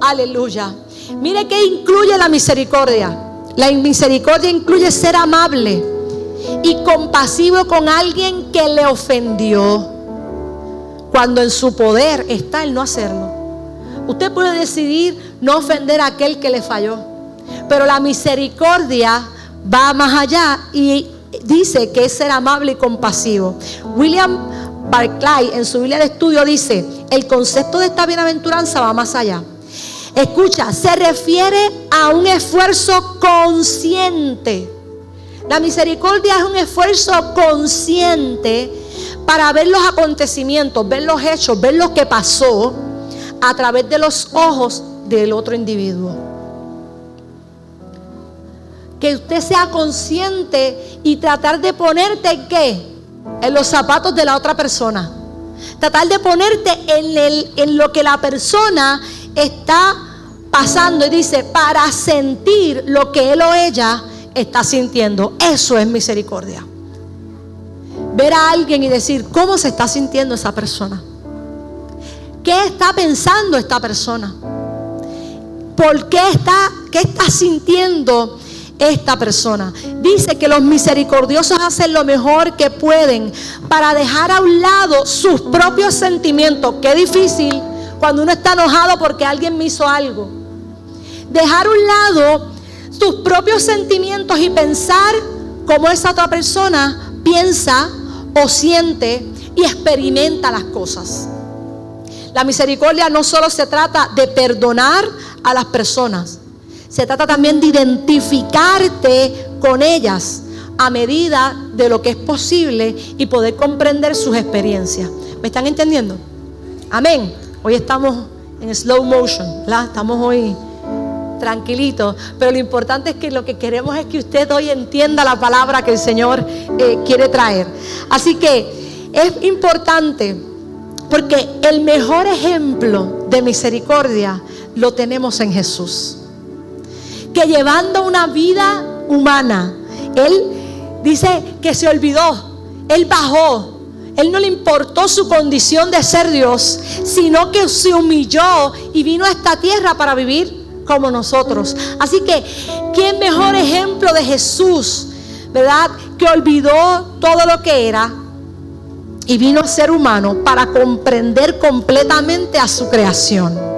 Aleluya. Mire que incluye la misericordia. La misericordia incluye ser amable y compasivo con alguien que le ofendió. Cuando en su poder está el no hacerlo. Usted puede decidir no ofender a aquel que le falló. Pero la misericordia va más allá y dice que es ser amable y compasivo. William Barclay en su Biblia de estudio dice, el concepto de esta bienaventuranza va más allá. Escucha, se refiere a un esfuerzo consciente. La misericordia es un esfuerzo consciente para ver los acontecimientos, ver los hechos, ver lo que pasó a través de los ojos del otro individuo. Que usted sea consciente y tratar de ponerte qué? en los zapatos de la otra persona. Tratar de ponerte en, el, en lo que la persona está pasando y dice, para sentir lo que él o ella está sintiendo. Eso es misericordia. Ver a alguien y decir, ¿cómo se está sintiendo esa persona? ¿Qué está pensando esta persona? ¿Por qué está, qué está sintiendo esta persona? Dice que los misericordiosos hacen lo mejor que pueden para dejar a un lado sus propios sentimientos. Qué difícil cuando uno está enojado porque alguien me hizo algo. Dejar a un lado sus propios sentimientos y pensar como esa otra persona piensa o siente y experimenta las cosas. La misericordia no solo se trata de perdonar a las personas, se trata también de identificarte con ellas a medida de lo que es posible y poder comprender sus experiencias. ¿Me están entendiendo? Amén. Hoy estamos en slow motion. Estamos hoy tranquilitos, pero lo importante es que lo que queremos es que usted hoy entienda la palabra que el Señor eh, quiere traer. Así que es importante porque el mejor ejemplo de misericordia lo tenemos en Jesús. Que llevando una vida humana, Él dice que se olvidó, Él bajó, él no le importó su condición de ser Dios, sino que se humilló y vino a esta tierra para vivir como nosotros. Así que, ¿qué mejor ejemplo de Jesús, verdad? Que olvidó todo lo que era y vino a ser humano para comprender completamente a su creación.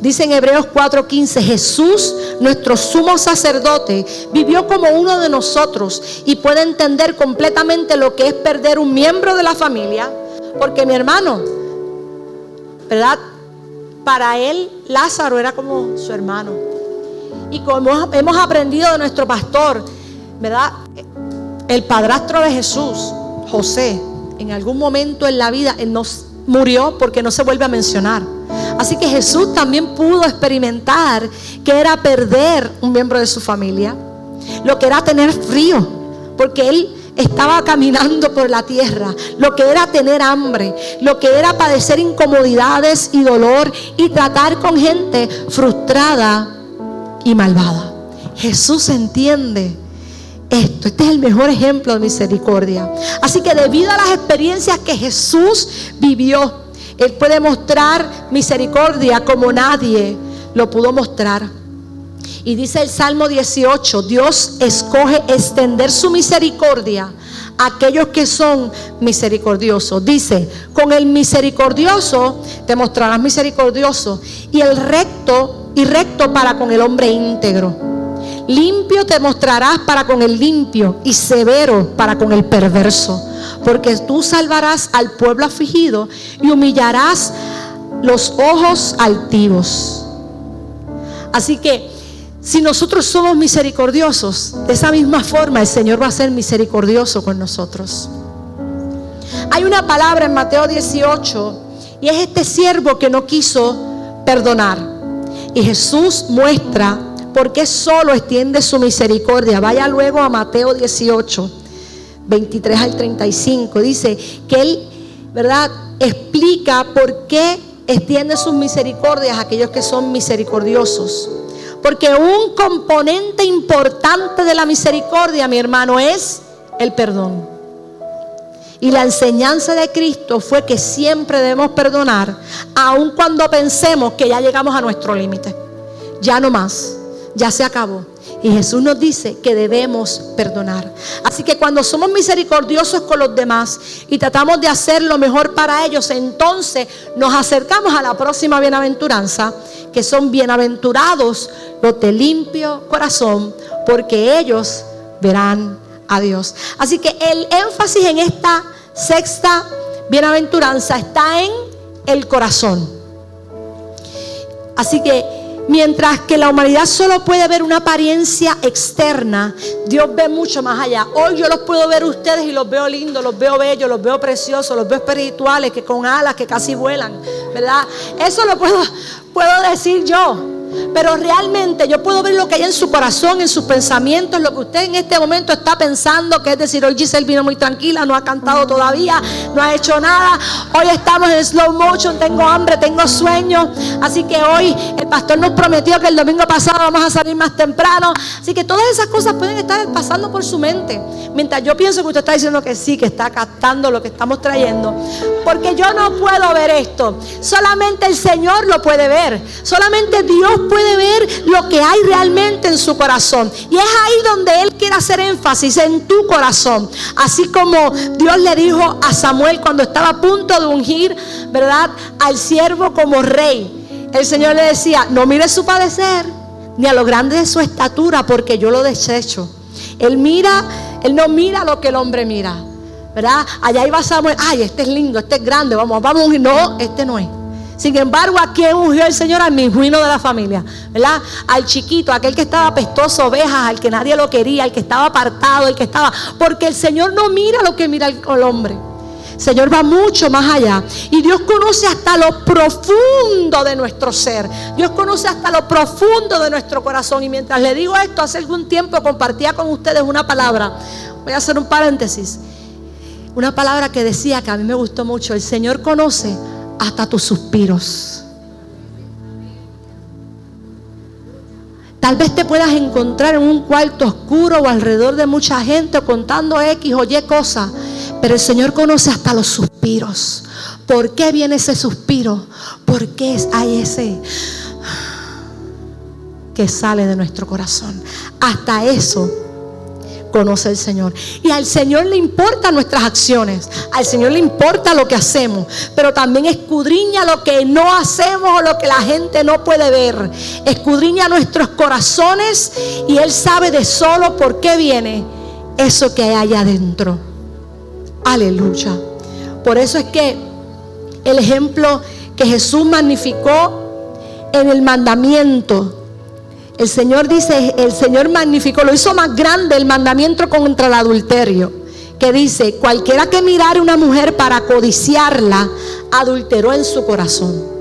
Dice en Hebreos 4:15, Jesús, nuestro sumo sacerdote, vivió como uno de nosotros y puede entender completamente lo que es perder un miembro de la familia, porque mi hermano, ¿verdad? Para él Lázaro era como su hermano. Y como hemos aprendido de nuestro pastor, ¿verdad? El padrastro de Jesús, José, en algún momento en la vida, él no murió porque no se vuelve a mencionar. Así que Jesús también pudo experimentar que era perder un miembro de su familia, lo que era tener frío, porque él estaba caminando por la tierra, lo que era tener hambre, lo que era padecer incomodidades y dolor y tratar con gente frustrada y malvada. Jesús entiende esto. Este es el mejor ejemplo de misericordia. Así que debido a las experiencias que Jesús vivió, Él puede mostrar misericordia como nadie lo pudo mostrar. Y dice el Salmo 18, Dios escoge extender su misericordia a aquellos que son misericordiosos. Dice, con el misericordioso te mostrarás misericordioso y el recto y recto para con el hombre íntegro. Limpio te mostrarás para con el limpio y severo para con el perverso. Porque tú salvarás al pueblo afligido y humillarás los ojos altivos. Así que si nosotros somos misericordiosos, de esa misma forma el Señor va a ser misericordioso con nosotros. Hay una palabra en Mateo 18 y es este siervo que no quiso perdonar. Y Jesús muestra por qué solo extiende su misericordia. Vaya luego a Mateo 18, 23 al 35. Dice que él, ¿verdad? Explica por qué extiende sus misericordias a aquellos que son misericordiosos. Porque un componente importante de la misericordia, mi hermano, es el perdón. Y la enseñanza de Cristo fue que siempre debemos perdonar, aun cuando pensemos que ya llegamos a nuestro límite. Ya no más, ya se acabó. Y Jesús nos dice que debemos perdonar. Así que cuando somos misericordiosos con los demás y tratamos de hacer lo mejor para ellos, entonces nos acercamos a la próxima bienaventuranza, que son bienaventurados los de limpio corazón, porque ellos verán a Dios. Así que el énfasis en esta sexta bienaventuranza está en el corazón. Así que Mientras que la humanidad solo puede ver una apariencia externa, Dios ve mucho más allá. Hoy yo los puedo ver ustedes y los veo lindos, los veo bellos, los veo preciosos, los veo espirituales, que con alas que casi vuelan, ¿verdad? Eso lo puedo, puedo decir yo. Pero realmente yo puedo ver lo que hay en su corazón, en sus pensamientos, lo que usted en este momento está pensando, que es decir, hoy Giselle vino muy tranquila, no ha cantado todavía, no ha hecho nada, hoy estamos en slow motion, tengo hambre, tengo sueño, así que hoy el pastor nos prometió que el domingo pasado vamos a salir más temprano, así que todas esas cosas pueden estar pasando por su mente, mientras yo pienso que usted está diciendo que sí, que está captando lo que estamos trayendo, porque yo no puedo ver esto, solamente el Señor lo puede ver, solamente Dios puede ver lo que hay realmente en su corazón. Y es ahí donde Él quiere hacer énfasis en tu corazón. Así como Dios le dijo a Samuel cuando estaba a punto de ungir, ¿verdad? Al siervo como rey. El Señor le decía, no mire su padecer, ni a lo grande de su estatura, porque yo lo desecho. Él mira, Él no mira lo que el hombre mira. ¿Verdad? Allá iba Samuel, ay, este es lindo, este es grande, vamos, vamos, no, este no es. Sin embargo, ¿a quién ungió el Señor? Al mismo de la familia, ¿verdad? Al chiquito, aquel que estaba pestoso, ovejas, al que nadie lo quería, al que estaba apartado, el que estaba. Porque el Señor no mira lo que mira el, el hombre. El Señor va mucho más allá. Y Dios conoce hasta lo profundo de nuestro ser. Dios conoce hasta lo profundo de nuestro corazón. Y mientras le digo esto, hace algún tiempo compartía con ustedes una palabra. Voy a hacer un paréntesis. Una palabra que decía que a mí me gustó mucho. El Señor conoce hasta tus suspiros. Tal vez te puedas encontrar en un cuarto oscuro o alrededor de mucha gente contando X o Y cosas, pero el Señor conoce hasta los suspiros. ¿Por qué viene ese suspiro? ¿Por qué hay ese que sale de nuestro corazón? Hasta eso conoce el Señor. Y al Señor le importan nuestras acciones, al Señor le importa lo que hacemos, pero también escudriña lo que no hacemos o lo que la gente no puede ver. Escudriña nuestros corazones y Él sabe de solo por qué viene eso que hay allá adentro. Aleluya. Por eso es que el ejemplo que Jesús magnificó en el mandamiento el Señor dice, el Señor magnificó, lo hizo más grande el mandamiento contra el adulterio. Que dice, cualquiera que mirare una mujer para codiciarla, adulteró en su corazón.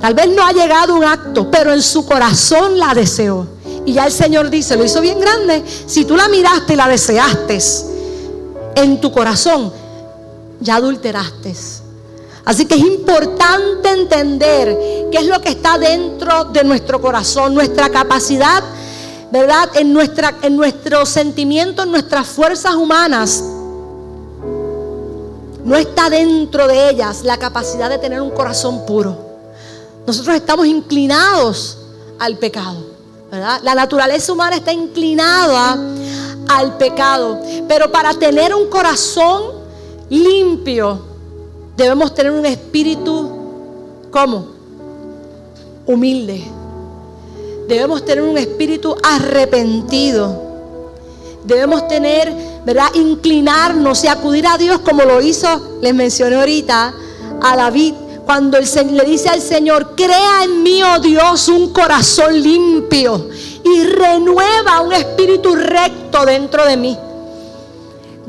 Tal vez no ha llegado un acto, pero en su corazón la deseó. Y ya el Señor dice, lo hizo bien grande. Si tú la miraste y la deseaste en tu corazón, ya adulteraste. Así que es importante entender qué es lo que está dentro de nuestro corazón, nuestra capacidad, ¿verdad? En, nuestra, en nuestros sentimientos, en nuestras fuerzas humanas. No está dentro de ellas la capacidad de tener un corazón puro. Nosotros estamos inclinados al pecado, ¿verdad? La naturaleza humana está inclinada al pecado. Pero para tener un corazón limpio, Debemos tener un espíritu, ¿cómo? Humilde. Debemos tener un espíritu arrepentido. Debemos tener, ¿verdad? Inclinarnos y acudir a Dios como lo hizo, les mencioné ahorita, a David, cuando le dice al Señor, crea en mí, oh Dios, un corazón limpio y renueva un espíritu recto dentro de mí.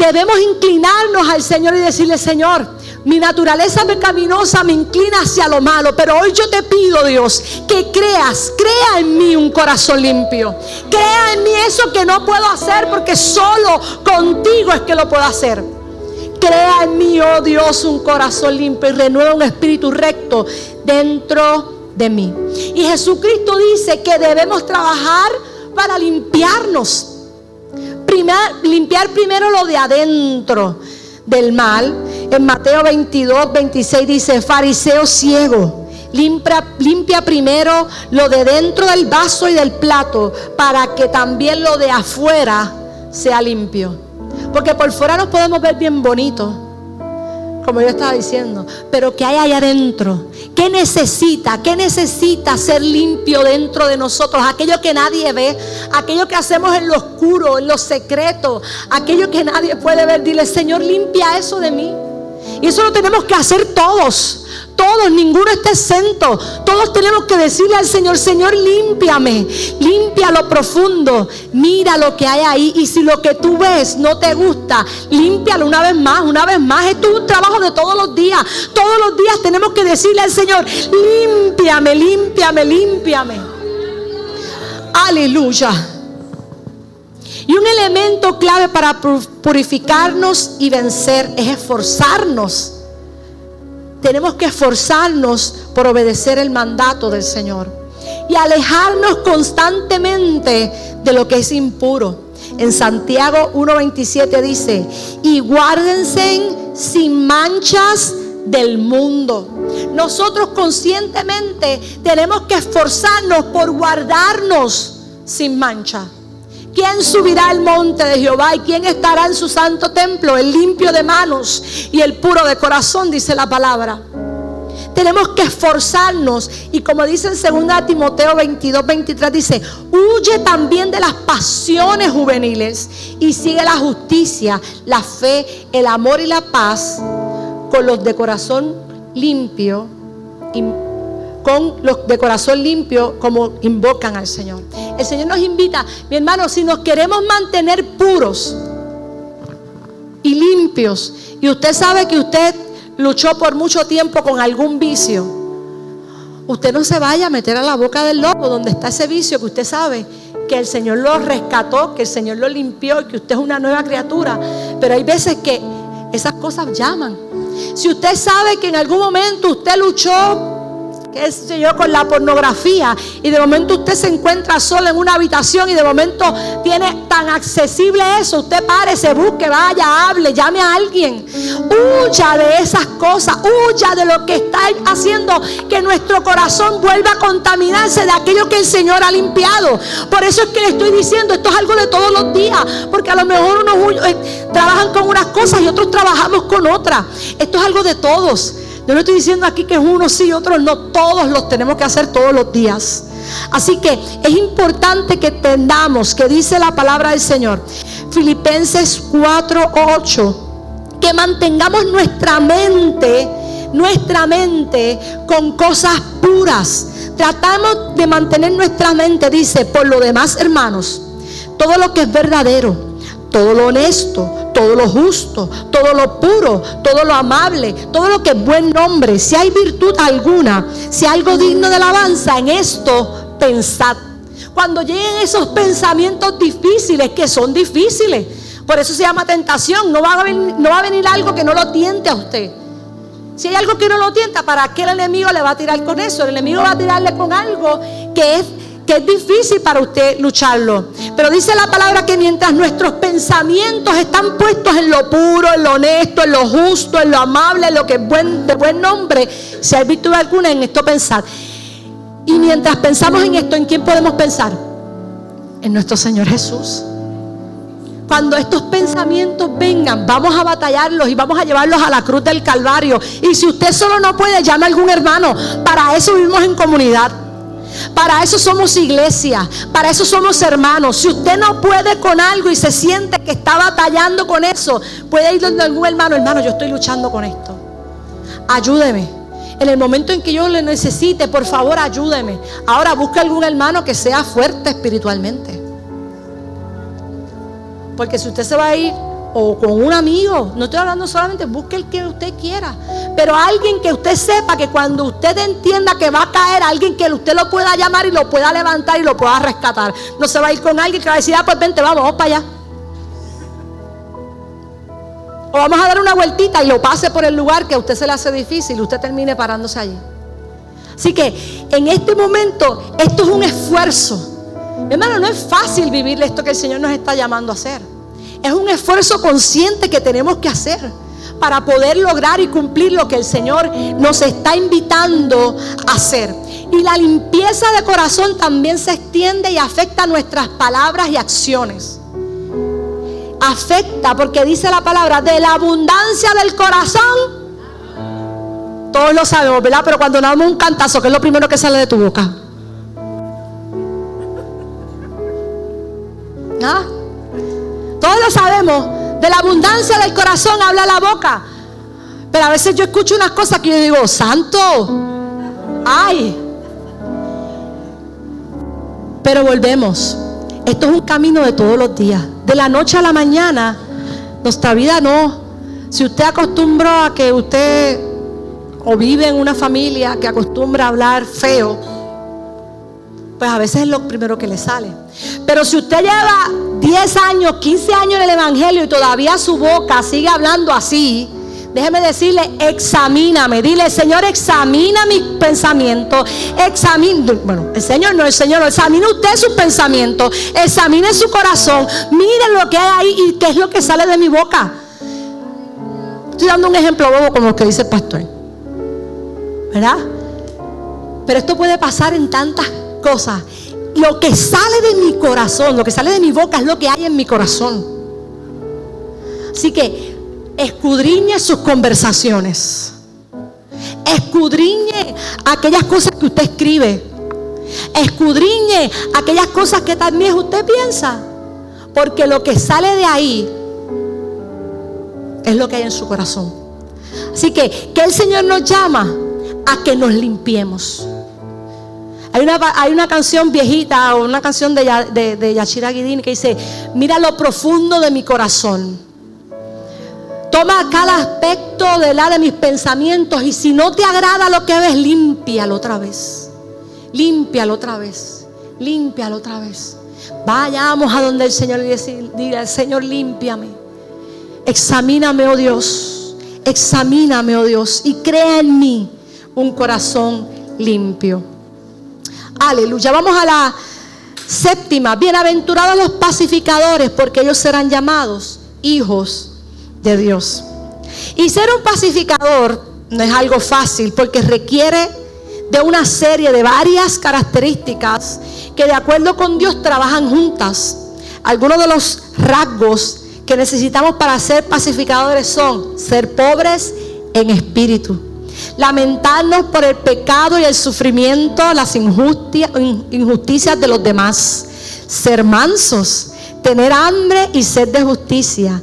Debemos inclinarnos al Señor y decirle, Señor, mi naturaleza pecaminosa me inclina hacia lo malo, pero hoy yo te pido, Dios, que creas, crea en mí un corazón limpio. Crea en mí eso que no puedo hacer porque solo contigo es que lo puedo hacer. Crea en mí, oh Dios, un corazón limpio y renueva un espíritu recto dentro de mí. Y Jesucristo dice que debemos trabajar para limpiarnos limpiar primero lo de adentro del mal. En Mateo 22, 26 dice, fariseo ciego, limpia, limpia primero lo de dentro del vaso y del plato para que también lo de afuera sea limpio. Porque por fuera nos podemos ver bien bonitos como yo estaba diciendo, pero que hay allá adentro. ¿Qué necesita? ¿Qué necesita ser limpio dentro de nosotros? Aquello que nadie ve, aquello que hacemos en lo oscuro, en lo secreto, aquello que nadie puede ver. Dile, Señor, limpia eso de mí. Y eso lo tenemos que hacer todos. Todos, ninguno está exento. Todos tenemos que decirle al Señor, Señor, límpiame, limpia lo profundo, mira lo que hay ahí. Y si lo que tú ves no te gusta, límpialo una vez más, una vez más. Esto es un trabajo de todos los días. Todos los días tenemos que decirle al Señor, límpiame, límpiame, límpiame. Aleluya. Y un elemento clave para purificarnos y vencer es esforzarnos tenemos que esforzarnos por obedecer el mandato del Señor y alejarnos constantemente de lo que es impuro. En Santiago 1.27 dice, y guárdense sin manchas del mundo. Nosotros conscientemente tenemos que esforzarnos por guardarnos sin mancha. ¿Quién subirá al monte de Jehová y quién estará en su santo templo? El limpio de manos y el puro de corazón, dice la palabra. Tenemos que esforzarnos y como dice en 2 Timoteo 22, 23, dice, huye también de las pasiones juveniles y sigue la justicia, la fe, el amor y la paz con los de corazón limpio y con los de corazón limpio como invocan al Señor. El Señor nos invita, mi hermano, si nos queremos mantener puros y limpios, y usted sabe que usted luchó por mucho tiempo con algún vicio, usted no se vaya a meter a la boca del lobo donde está ese vicio que usted sabe que el Señor lo rescató, que el Señor lo limpió que usted es una nueva criatura. Pero hay veces que esas cosas llaman. Si usted sabe que en algún momento usted luchó qué sé yo, con la pornografía. Y de momento usted se encuentra solo en una habitación y de momento tiene tan accesible eso. Usted pare, se busque, vaya, hable, llame a alguien. Huya de esas cosas, huya de lo que está haciendo que nuestro corazón vuelva a contaminarse de aquello que el Señor ha limpiado. Por eso es que le estoy diciendo, esto es algo de todos los días, porque a lo mejor unos eh, trabajan con unas cosas y otros trabajamos con otras. Esto es algo de todos. Yo no estoy diciendo aquí que es uno sí y otro no. Todos los tenemos que hacer todos los días. Así que es importante que entendamos que dice la palabra del Señor. Filipenses 4:8. Que mantengamos nuestra mente, nuestra mente con cosas puras. Tratamos de mantener nuestra mente, dice, por lo demás, hermanos, todo lo que es verdadero todo lo honesto, todo lo justo, todo lo puro, todo lo amable, todo lo que es buen nombre, si hay virtud alguna, si hay algo digno de alabanza, en esto pensad. Cuando lleguen esos pensamientos difíciles, que son difíciles, por eso se llama tentación, no va a venir, no va a venir algo que no lo tiente a usted. Si hay algo que no lo tienta, ¿para qué el enemigo le va a tirar con eso? El enemigo va a tirarle con algo que es es difícil para usted lucharlo. Pero dice la palabra que mientras nuestros pensamientos están puestos en lo puro, en lo honesto, en lo justo, en lo amable, en lo que es buen, de buen nombre, si hay virtud alguna en esto pensar. Y mientras pensamos en esto, ¿en quién podemos pensar? En nuestro Señor Jesús. Cuando estos pensamientos vengan, vamos a batallarlos y vamos a llevarlos a la cruz del Calvario. Y si usted solo no puede, llame a algún hermano. Para eso vivimos en comunidad. Para eso somos iglesia, para eso somos hermanos. Si usted no puede con algo y se siente que está batallando con eso, puede ir donde algún hermano, hermano, yo estoy luchando con esto. Ayúdeme. En el momento en que yo le necesite, por favor, ayúdeme. Ahora busque algún hermano que sea fuerte espiritualmente. Porque si usted se va a ir o con un amigo. No estoy hablando solamente, busque el que usted quiera. Pero alguien que usted sepa que cuando usted entienda que va a caer, alguien que usted lo pueda llamar y lo pueda levantar y lo pueda rescatar. No se va a ir con alguien que va a decir, ah, pues vente, vamos, vamos para allá. O vamos a dar una vueltita y lo pase por el lugar que a usted se le hace difícil y usted termine parándose allí. Así que en este momento esto es un esfuerzo. Hermano, no es fácil vivir esto que el Señor nos está llamando a hacer. Es un esfuerzo consciente que tenemos que hacer para poder lograr y cumplir lo que el Señor nos está invitando a hacer. Y la limpieza de corazón también se extiende y afecta nuestras palabras y acciones. Afecta porque dice la palabra, de la abundancia del corazón. Todos lo sabemos, ¿verdad? Pero cuando damos un cantazo, ¿qué es lo primero que sale de tu boca? Lo sabemos. De la abundancia del corazón habla la boca. Pero a veces yo escucho unas cosas que yo digo, santo, ay. Pero volvemos. Esto es un camino de todos los días. De la noche a la mañana, nuestra vida no. Si usted acostumbró a que usted o vive en una familia que acostumbra a hablar feo, pues a veces es lo primero que le sale. Pero si usted lleva 10 años, 15 años en el Evangelio y todavía su boca sigue hablando así, Déjeme decirle, examíname. Dile, Señor, examina mis pensamientos. Examina, bueno, el Señor no, el Señor, examine usted sus pensamientos. Examine su corazón. Mire lo que hay ahí y qué es lo que sale de mi boca. Estoy dando un ejemplo bobo como lo que dice el pastor. ¿Verdad? Pero esto puede pasar en tantas cosas. Lo que sale de mi corazón, lo que sale de mi boca es lo que hay en mi corazón. Así que escudriñe sus conversaciones. Escudriñe aquellas cosas que usted escribe. Escudriñe aquellas cosas que también usted piensa. Porque lo que sale de ahí es lo que hay en su corazón. Así que, que el Señor nos llama a que nos limpiemos. Hay una, hay una canción viejita, o una canción de, de, de Yashira Guidín que dice, mira lo profundo de mi corazón Toma cada aspecto de la de mis pensamientos y si no te agrada lo que ves, límpialo otra vez. Límpialo otra vez. Límpialo otra vez. Vayamos a donde el Señor diga, Señor, límpiame. Examíname, oh Dios. Examíname, oh Dios. Y crea en mí un corazón limpio. Aleluya. Vamos a la séptima. Bienaventurados los pacificadores, porque ellos serán llamados hijos de Dios. Y ser un pacificador no es algo fácil porque requiere de una serie de varias características que de acuerdo con Dios trabajan juntas. Algunos de los rasgos que necesitamos para ser pacificadores son ser pobres en espíritu, lamentarnos por el pecado y el sufrimiento, las injusticias de los demás, ser mansos, tener hambre y sed de justicia,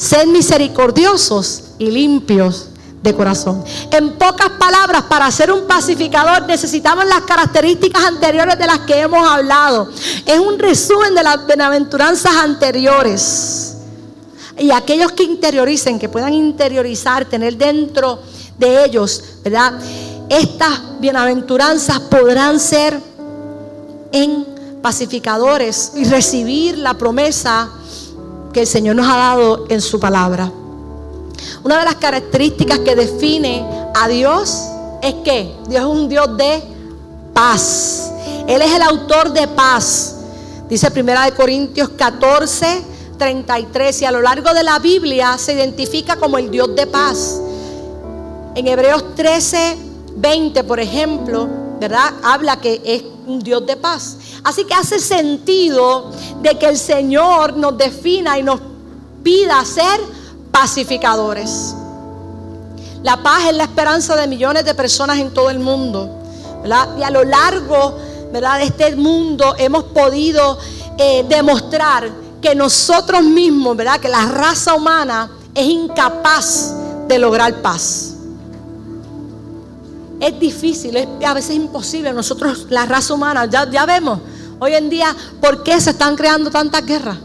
Sed misericordiosos y limpios de corazón. En pocas palabras, para ser un pacificador necesitamos las características anteriores de las que hemos hablado. Es un resumen de las bienaventuranzas anteriores. Y aquellos que interioricen, que puedan interiorizar, tener dentro de ellos, ¿verdad? Estas bienaventuranzas podrán ser en pacificadores y recibir la promesa que el Señor nos ha dado en su palabra. Una de las características que define a Dios es que Dios es un Dios de paz. Él es el autor de paz. Dice Primera de Corintios 14, 33 y a lo largo de la Biblia se identifica como el Dios de paz. En Hebreos 13, 20, por ejemplo, ¿verdad? Habla que es un Dios de paz. Así que hace sentido de que el Señor nos defina y nos pida ser pacificadores. La paz es la esperanza de millones de personas en todo el mundo. Y a lo largo ¿verdad? de este mundo hemos podido eh, demostrar que nosotros mismos, ¿verdad? que la raza humana es incapaz de lograr paz. Es difícil, es a veces imposible. Nosotros, la raza humana, ya, vemos hoy en día por qué se están creando tantas guerras.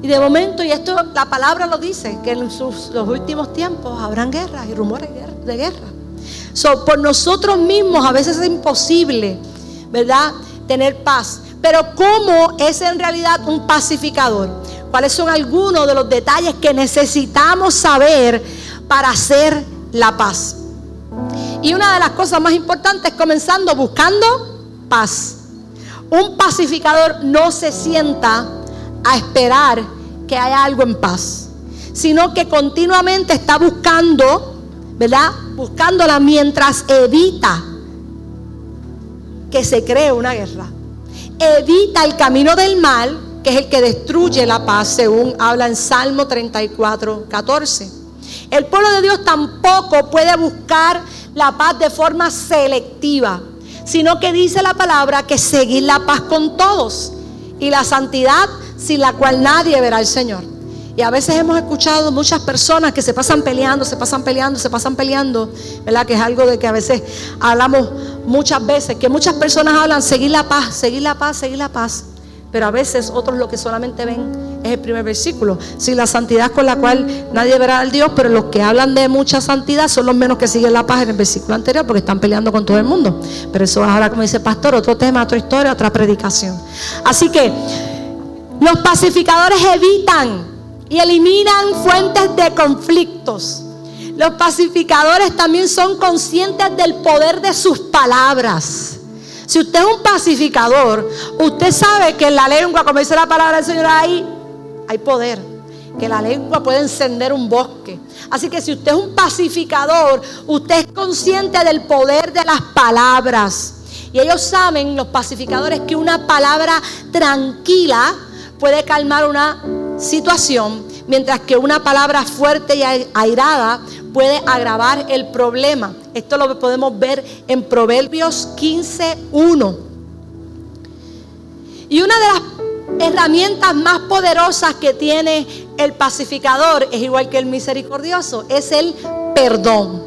Y de momento, y esto la palabra lo dice, que en los últimos tiempos habrán guerras y rumores de guerra. So, por nosotros mismos a veces es imposible, ¿verdad? Tener paz. Pero ¿cómo es en realidad un pacificador? ¿Cuáles son algunos de los detalles que necesitamos saber para hacer la paz? Y una de las cosas más importantes, comenzando buscando paz. Un pacificador no se sienta a esperar que haya algo en paz, sino que continuamente está buscando, ¿verdad? Buscándola mientras evita que se cree una guerra. Evita el camino del mal, que es el que destruye la paz, según habla en Salmo 34, 14. El pueblo de Dios tampoco puede buscar la paz de forma selectiva, sino que dice la palabra que seguir la paz con todos y la santidad sin la cual nadie verá al Señor. Y a veces hemos escuchado muchas personas que se pasan peleando, se pasan peleando, se pasan peleando, ¿verdad? Que es algo de que a veces hablamos muchas veces, que muchas personas hablan, seguir la paz, seguir la paz, seguir la paz. Pero a veces otros lo que solamente ven es el primer versículo. Si la santidad con la cual nadie verá al Dios, pero los que hablan de mucha santidad son los menos que siguen la paz en el versículo anterior porque están peleando con todo el mundo. Pero eso es ahora, como dice el pastor, otro tema, otra historia, otra predicación. Así que los pacificadores evitan y eliminan fuentes de conflictos. Los pacificadores también son conscientes del poder de sus palabras. Si usted es un pacificador, usted sabe que en la lengua, como dice la palabra del Señor, ahí hay poder. Que la lengua puede encender un bosque. Así que si usted es un pacificador, usted es consciente del poder de las palabras. Y ellos saben, los pacificadores, que una palabra tranquila puede calmar una situación, mientras que una palabra fuerte y airada puede agravar el problema. Esto lo podemos ver en Proverbios 15.1. Y una de las herramientas más poderosas que tiene el pacificador, es igual que el misericordioso, es el perdón.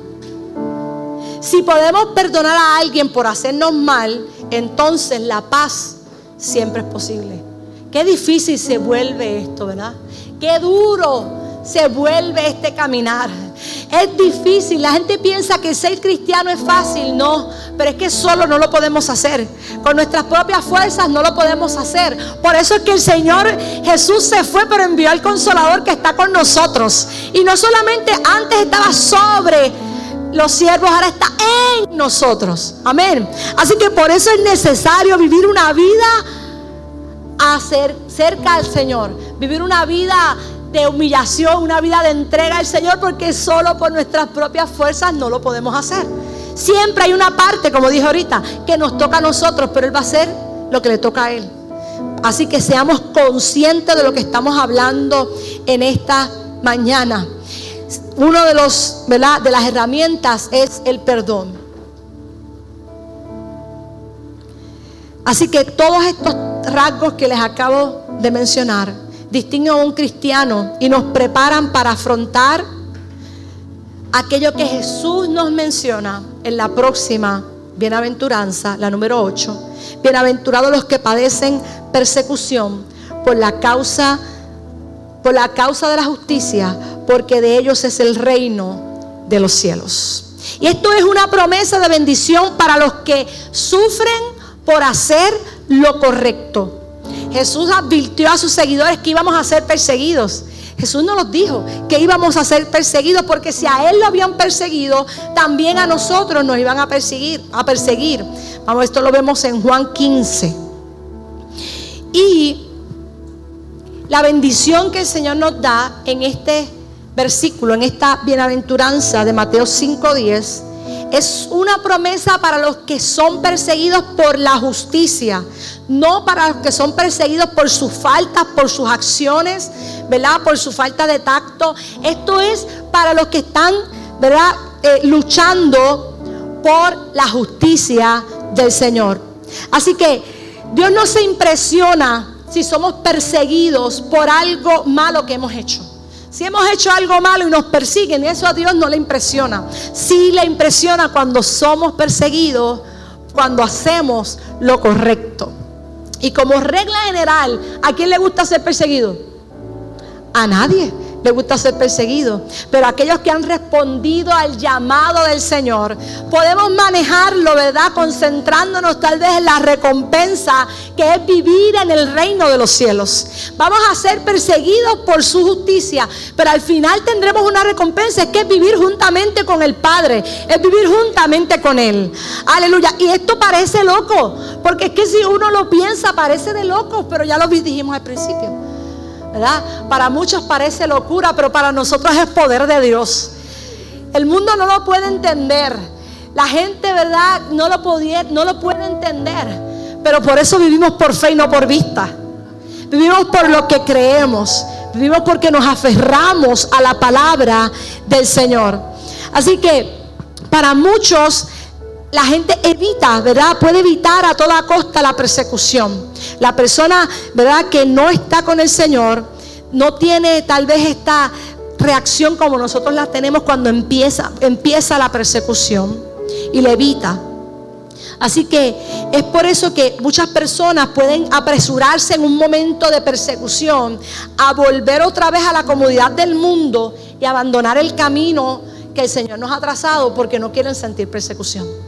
Si podemos perdonar a alguien por hacernos mal, entonces la paz siempre es posible. Qué difícil se vuelve esto, ¿verdad? Qué duro se vuelve este caminar. Es difícil, la gente piensa que ser cristiano es fácil, no, pero es que solo no lo podemos hacer. Con nuestras propias fuerzas no lo podemos hacer. Por eso es que el Señor Jesús se fue, pero envió al consolador que está con nosotros. Y no solamente antes estaba sobre los siervos, ahora está en nosotros. Amén. Así que por eso es necesario vivir una vida a cerca al Señor, vivir una vida de humillación, una vida de entrega al Señor, porque solo por nuestras propias fuerzas no lo podemos hacer. Siempre hay una parte, como dije ahorita, que nos toca a nosotros, pero Él va a hacer lo que le toca a Él. Así que seamos conscientes de lo que estamos hablando en esta mañana. Uno de los, de las herramientas es el perdón. Así que todos estos rasgos que les acabo de mencionar distinguen a un cristiano y nos preparan para afrontar aquello que Jesús nos menciona en la próxima bienaventuranza, la número 8. Bienaventurados los que padecen persecución por la causa por la causa de la justicia, porque de ellos es el reino de los cielos. Y esto es una promesa de bendición para los que sufren por hacer lo correcto. Jesús advirtió a sus seguidores que íbamos a ser perseguidos. Jesús no nos dijo que íbamos a ser perseguidos porque si a él lo habían perseguido, también a nosotros nos iban a perseguir, a perseguir. Vamos, esto lo vemos en Juan 15. Y la bendición que el Señor nos da en este versículo, en esta bienaventuranza de Mateo 5:10 es una promesa para los que son perseguidos por la justicia, no para los que son perseguidos por sus faltas, por sus acciones, ¿verdad? Por su falta de tacto. Esto es para los que están, ¿verdad? Eh, luchando por la justicia del Señor. Así que Dios no se impresiona si somos perseguidos por algo malo que hemos hecho. Si hemos hecho algo malo y nos persiguen, eso a Dios no le impresiona. Sí le impresiona cuando somos perseguidos, cuando hacemos lo correcto. Y como regla general, ¿a quién le gusta ser perseguido? A nadie le gusta ser perseguido. Pero aquellos que han respondido al llamado del Señor, podemos manejarlo, ¿verdad? Concentrándonos tal vez en la recompensa que es vivir en el reino de los cielos. Vamos a ser perseguidos por su justicia, pero al final tendremos una recompensa, que es vivir juntamente con el Padre, es vivir juntamente con Él. Aleluya. Y esto parece loco, porque es que si uno lo piensa, parece de loco, pero ya lo dijimos al principio. Para muchos parece locura, pero para nosotros es poder de Dios. El mundo no lo puede entender. La gente, ¿verdad? No lo, no lo puede entender. Pero por eso vivimos por fe y no por vista. Vivimos por lo que creemos. Vivimos porque nos aferramos a la palabra del Señor. Así que para muchos la gente evita, ¿verdad? Puede evitar a toda costa la persecución. La persona, ¿verdad? Que no está con el Señor, no tiene tal vez esta reacción como nosotros la tenemos cuando empieza, empieza la persecución y le evita. Así que es por eso que muchas personas pueden apresurarse en un momento de persecución a volver otra vez a la comodidad del mundo y abandonar el camino que el Señor nos ha trazado porque no quieren sentir persecución.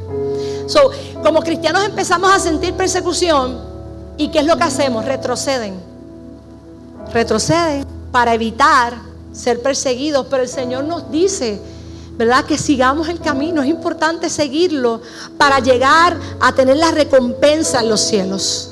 So, como cristianos empezamos a sentir persecución y ¿qué es lo que hacemos? Retroceden. Retroceden para evitar ser perseguidos, pero el Señor nos dice, ¿verdad? Que sigamos el camino, es importante seguirlo para llegar a tener la recompensa en los cielos.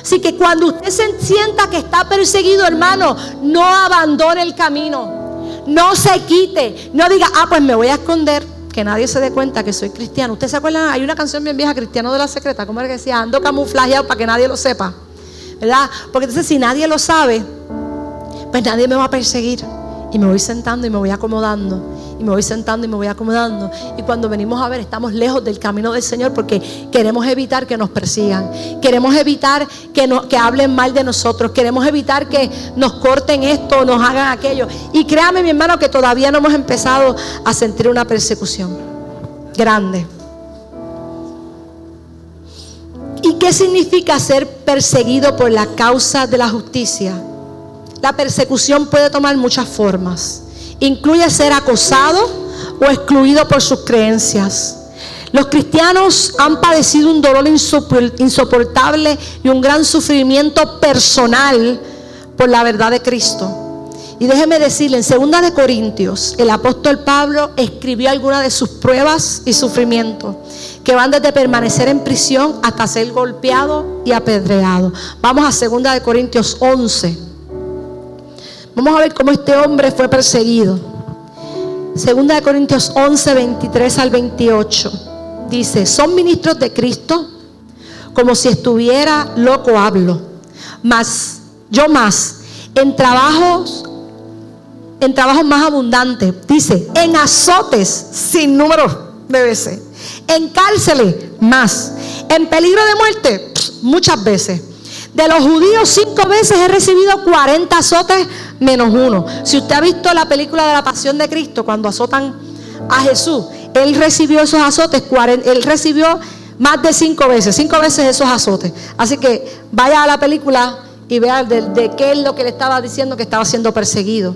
Así que cuando usted se sienta que está perseguido, hermano, no abandone el camino. No se quite. No diga, ah, pues me voy a esconder. Que nadie se dé cuenta que soy cristiano. ¿Usted se acuerdan? Hay una canción bien vieja, Cristiano de la Secreta. ¿Cómo era que decía? Ando camuflajeado para que nadie lo sepa. ¿Verdad? Porque entonces si nadie lo sabe, pues nadie me va a perseguir. Y me voy sentando y me voy acomodando. Me voy sentando y me voy acomodando. Y cuando venimos a ver, estamos lejos del camino del Señor porque queremos evitar que nos persigan. Queremos evitar que, que hablen mal de nosotros. Queremos evitar que nos corten esto nos hagan aquello. Y créame, mi hermano, que todavía no hemos empezado a sentir una persecución grande. ¿Y qué significa ser perseguido por la causa de la justicia? La persecución puede tomar muchas formas. Incluye ser acosado o excluido por sus creencias. Los cristianos han padecido un dolor insoportable y un gran sufrimiento personal por la verdad de Cristo. Y déjeme decirle, en 2 de Corintios, el apóstol Pablo escribió algunas de sus pruebas y sufrimientos, que van desde permanecer en prisión hasta ser golpeado y apedreado. Vamos a 2 de Corintios 11. Vamos a ver cómo este hombre fue perseguido. Segunda de Corintios 11, 23 al 28. Dice, son ministros de Cristo, como si estuviera loco hablo. Mas, yo más, en trabajos, en trabajos más abundantes. Dice, en azotes sin número de veces. En cárceles más. En peligro de muerte muchas veces. De los judíos cinco veces he recibido 40 azotes menos uno. Si usted ha visto la película de la Pasión de Cristo, cuando azotan a Jesús, él recibió esos azotes, él recibió más de cinco veces, cinco veces esos azotes. Así que vaya a la película y vea de, de qué es lo que le estaba diciendo que estaba siendo perseguido.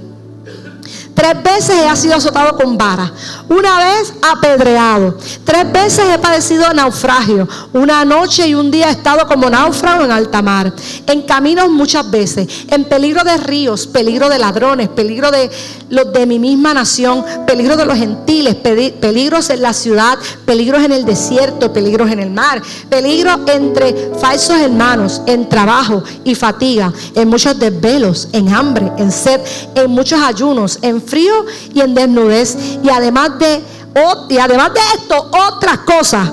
Tres veces he sido azotado con vara. Una vez apedreado. Tres veces he padecido naufragio. Una noche y un día he estado como náufrago en alta mar. En caminos muchas veces. En peligro de ríos, peligro de ladrones, peligro de los de mi misma nación, peligro de los gentiles, peligros en la ciudad, peligros en el desierto, peligros en el mar, peligro entre falsos hermanos, en trabajo y fatiga, en muchos desvelos, en hambre, en sed, en muchos ayunos, en frío y en desnudez. Y además de, y además de esto, otras cosas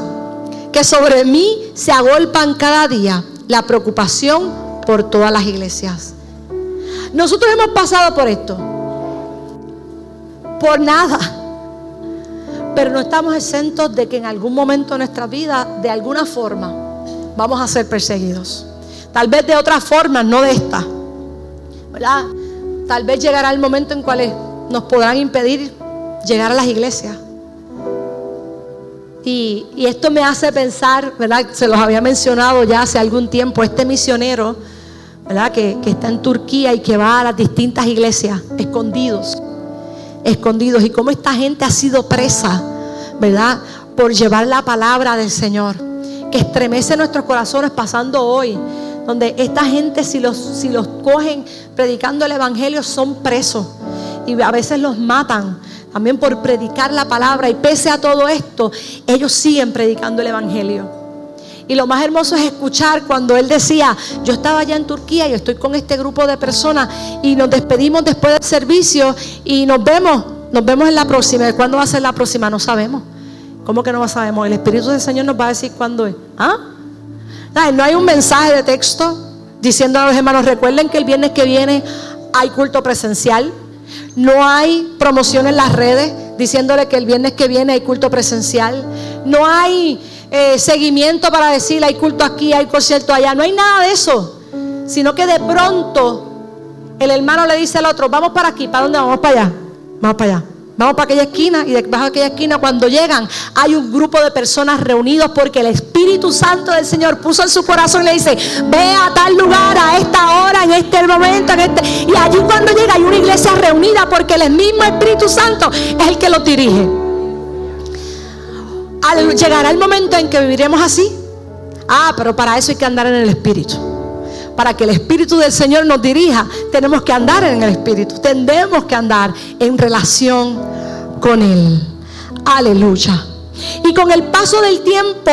que sobre mí se agolpan cada día. La preocupación por todas las iglesias. Nosotros hemos pasado por esto. Por nada. Pero no estamos exentos de que en algún momento de nuestra vida, de alguna forma, vamos a ser perseguidos. Tal vez de otra forma, no de esta. ¿Verdad? Tal vez llegará el momento en cual nos podrán impedir llegar a las iglesias. Y, esto me hace pensar, ¿verdad? Se los había mencionado ya hace algún tiempo, este misionero, ¿verdad? Que, que está en Turquía y que va a las distintas iglesias, escondidos, escondidos. Y cómo esta gente ha sido presa, ¿verdad? Por llevar la palabra del Señor, que estremece nuestros corazones pasando hoy donde esta gente si los, si los cogen predicando el Evangelio son presos y a veces los matan también por predicar la palabra. Y pese a todo esto, ellos siguen predicando el Evangelio. Y lo más hermoso es escuchar cuando él decía, yo estaba allá en Turquía y estoy con este grupo de personas y nos despedimos después del servicio y nos vemos, nos vemos en la próxima. ¿Cuándo va a ser la próxima? No sabemos. ¿Cómo que no sabemos? El Espíritu del Señor nos va a decir cuándo es. ¿Ah? No hay un mensaje de texto diciendo a los hermanos, recuerden que el viernes que viene hay culto presencial. No hay promoción en las redes diciéndole que el viernes que viene hay culto presencial. No hay eh, seguimiento para decir hay culto aquí, hay concierto allá. No hay nada de eso. Sino que de pronto el hermano le dice al otro, vamos para aquí, ¿para dónde vamos? para allá, vamos para allá. Vamos para aquella esquina y debajo de aquella esquina cuando llegan hay un grupo de personas reunidos porque el Espíritu Santo del Señor puso en su corazón y le dice, ve a tal lugar a esta hora, en este momento, en este... Y allí cuando llega hay una iglesia reunida porque el mismo Espíritu Santo es el que lo dirige. llegará el momento en que viviremos así. Ah, pero para eso hay que andar en el Espíritu para que el Espíritu del Señor nos dirija, tenemos que andar en el Espíritu, tendemos que andar en relación con Él. Aleluya. Y con el paso del tiempo,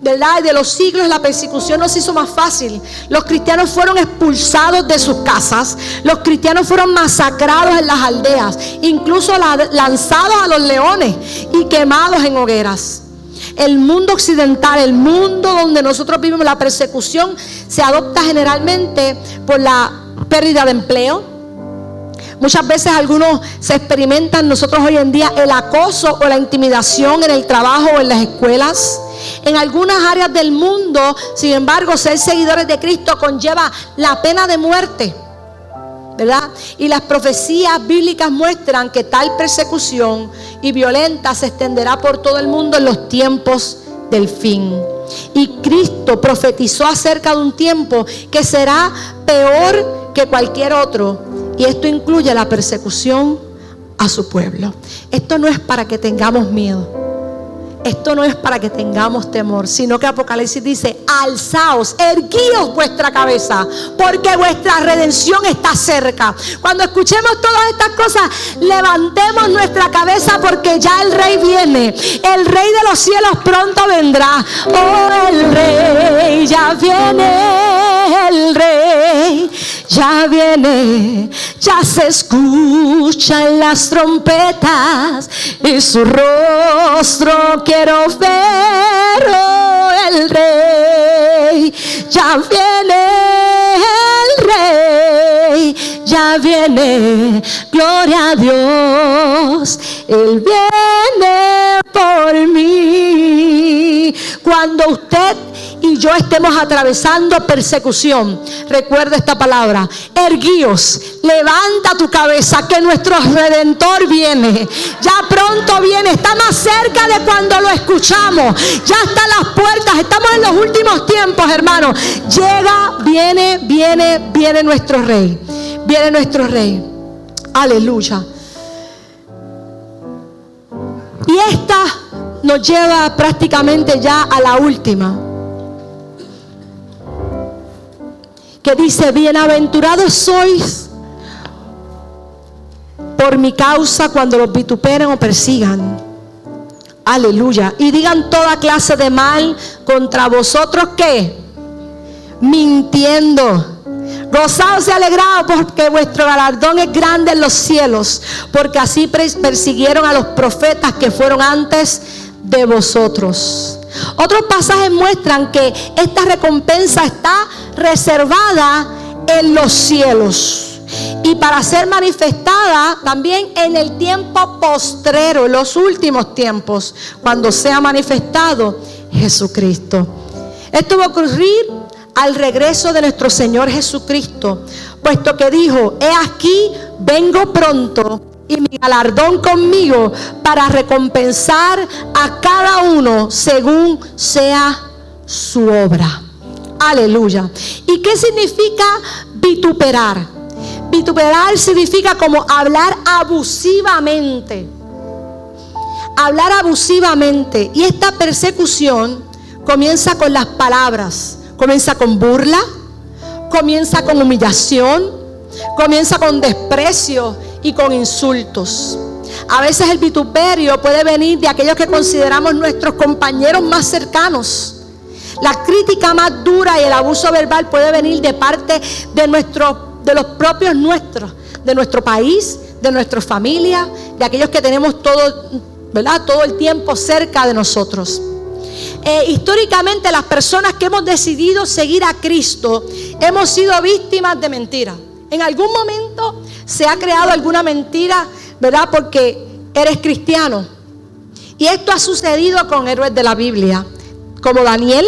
¿verdad? Y de los siglos, la persecución nos hizo más fácil. Los cristianos fueron expulsados de sus casas, los cristianos fueron masacrados en las aldeas, incluso lanzados a los leones y quemados en hogueras. El mundo occidental, el mundo donde nosotros vivimos la persecución, se adopta generalmente por la pérdida de empleo. Muchas veces algunos se experimentan nosotros hoy en día el acoso o la intimidación en el trabajo o en las escuelas. En algunas áreas del mundo, sin embargo, ser seguidores de Cristo conlleva la pena de muerte. ¿Verdad? Y las profecías bíblicas muestran que tal persecución y violenta se extenderá por todo el mundo en los tiempos del fin. Y Cristo profetizó acerca de un tiempo que será peor que cualquier otro. Y esto incluye la persecución a su pueblo. Esto no es para que tengamos miedo. Esto no es para que tengamos temor, sino que Apocalipsis dice, alzaos, erguíos vuestra cabeza, porque vuestra redención está cerca. Cuando escuchemos todas estas cosas, levantemos nuestra cabeza porque ya el rey viene. El rey de los cielos pronto vendrá. Oh, el rey ya viene, el rey ya viene, ya se escuchan las trompetas y su rostro quiero ver, oh, el rey, ya viene el rey, ya viene, gloria a Dios, él viene por mí. Cuando usted y yo estemos atravesando persecución, recuerda esta palabra, erguíos, levanta tu cabeza que nuestro redentor viene. Ya pronto viene, está más cerca de cuando lo escuchamos. Ya están las puertas, estamos en los últimos tiempos, hermano. Llega, viene, viene, viene nuestro rey. Viene nuestro rey. Aleluya. Y esta nos lleva prácticamente ya a la última. Que dice, bienaventurados sois por mi causa cuando los vituperen o persigan. Aleluya. Y digan toda clase de mal contra vosotros que mintiendo. Gozaos y alegrados porque vuestro galardón es grande en los cielos, porque así persiguieron a los profetas que fueron antes de vosotros. Otros pasajes muestran que esta recompensa está reservada en los cielos y para ser manifestada también en el tiempo postrero, en los últimos tiempos, cuando sea manifestado Jesucristo. Esto va a ocurrir al regreso de nuestro Señor Jesucristo, puesto que dijo, he aquí, vengo pronto y mi galardón conmigo para recompensar a cada uno según sea su obra. Aleluya. ¿Y qué significa vituperar? Vituperar significa como hablar abusivamente. Hablar abusivamente. Y esta persecución comienza con las palabras. Comienza con burla, comienza con humillación, comienza con desprecio y con insultos. A veces el vituperio puede venir de aquellos que consideramos nuestros compañeros más cercanos. La crítica más dura y el abuso verbal puede venir de parte de, nuestro, de los propios nuestros, de nuestro país, de nuestra familia, de aquellos que tenemos todo, ¿verdad? todo el tiempo cerca de nosotros. Eh, históricamente las personas que hemos decidido seguir a Cristo hemos sido víctimas de mentiras. En algún momento se ha creado alguna mentira, ¿verdad? Porque eres cristiano. Y esto ha sucedido con héroes de la Biblia, como Daniel,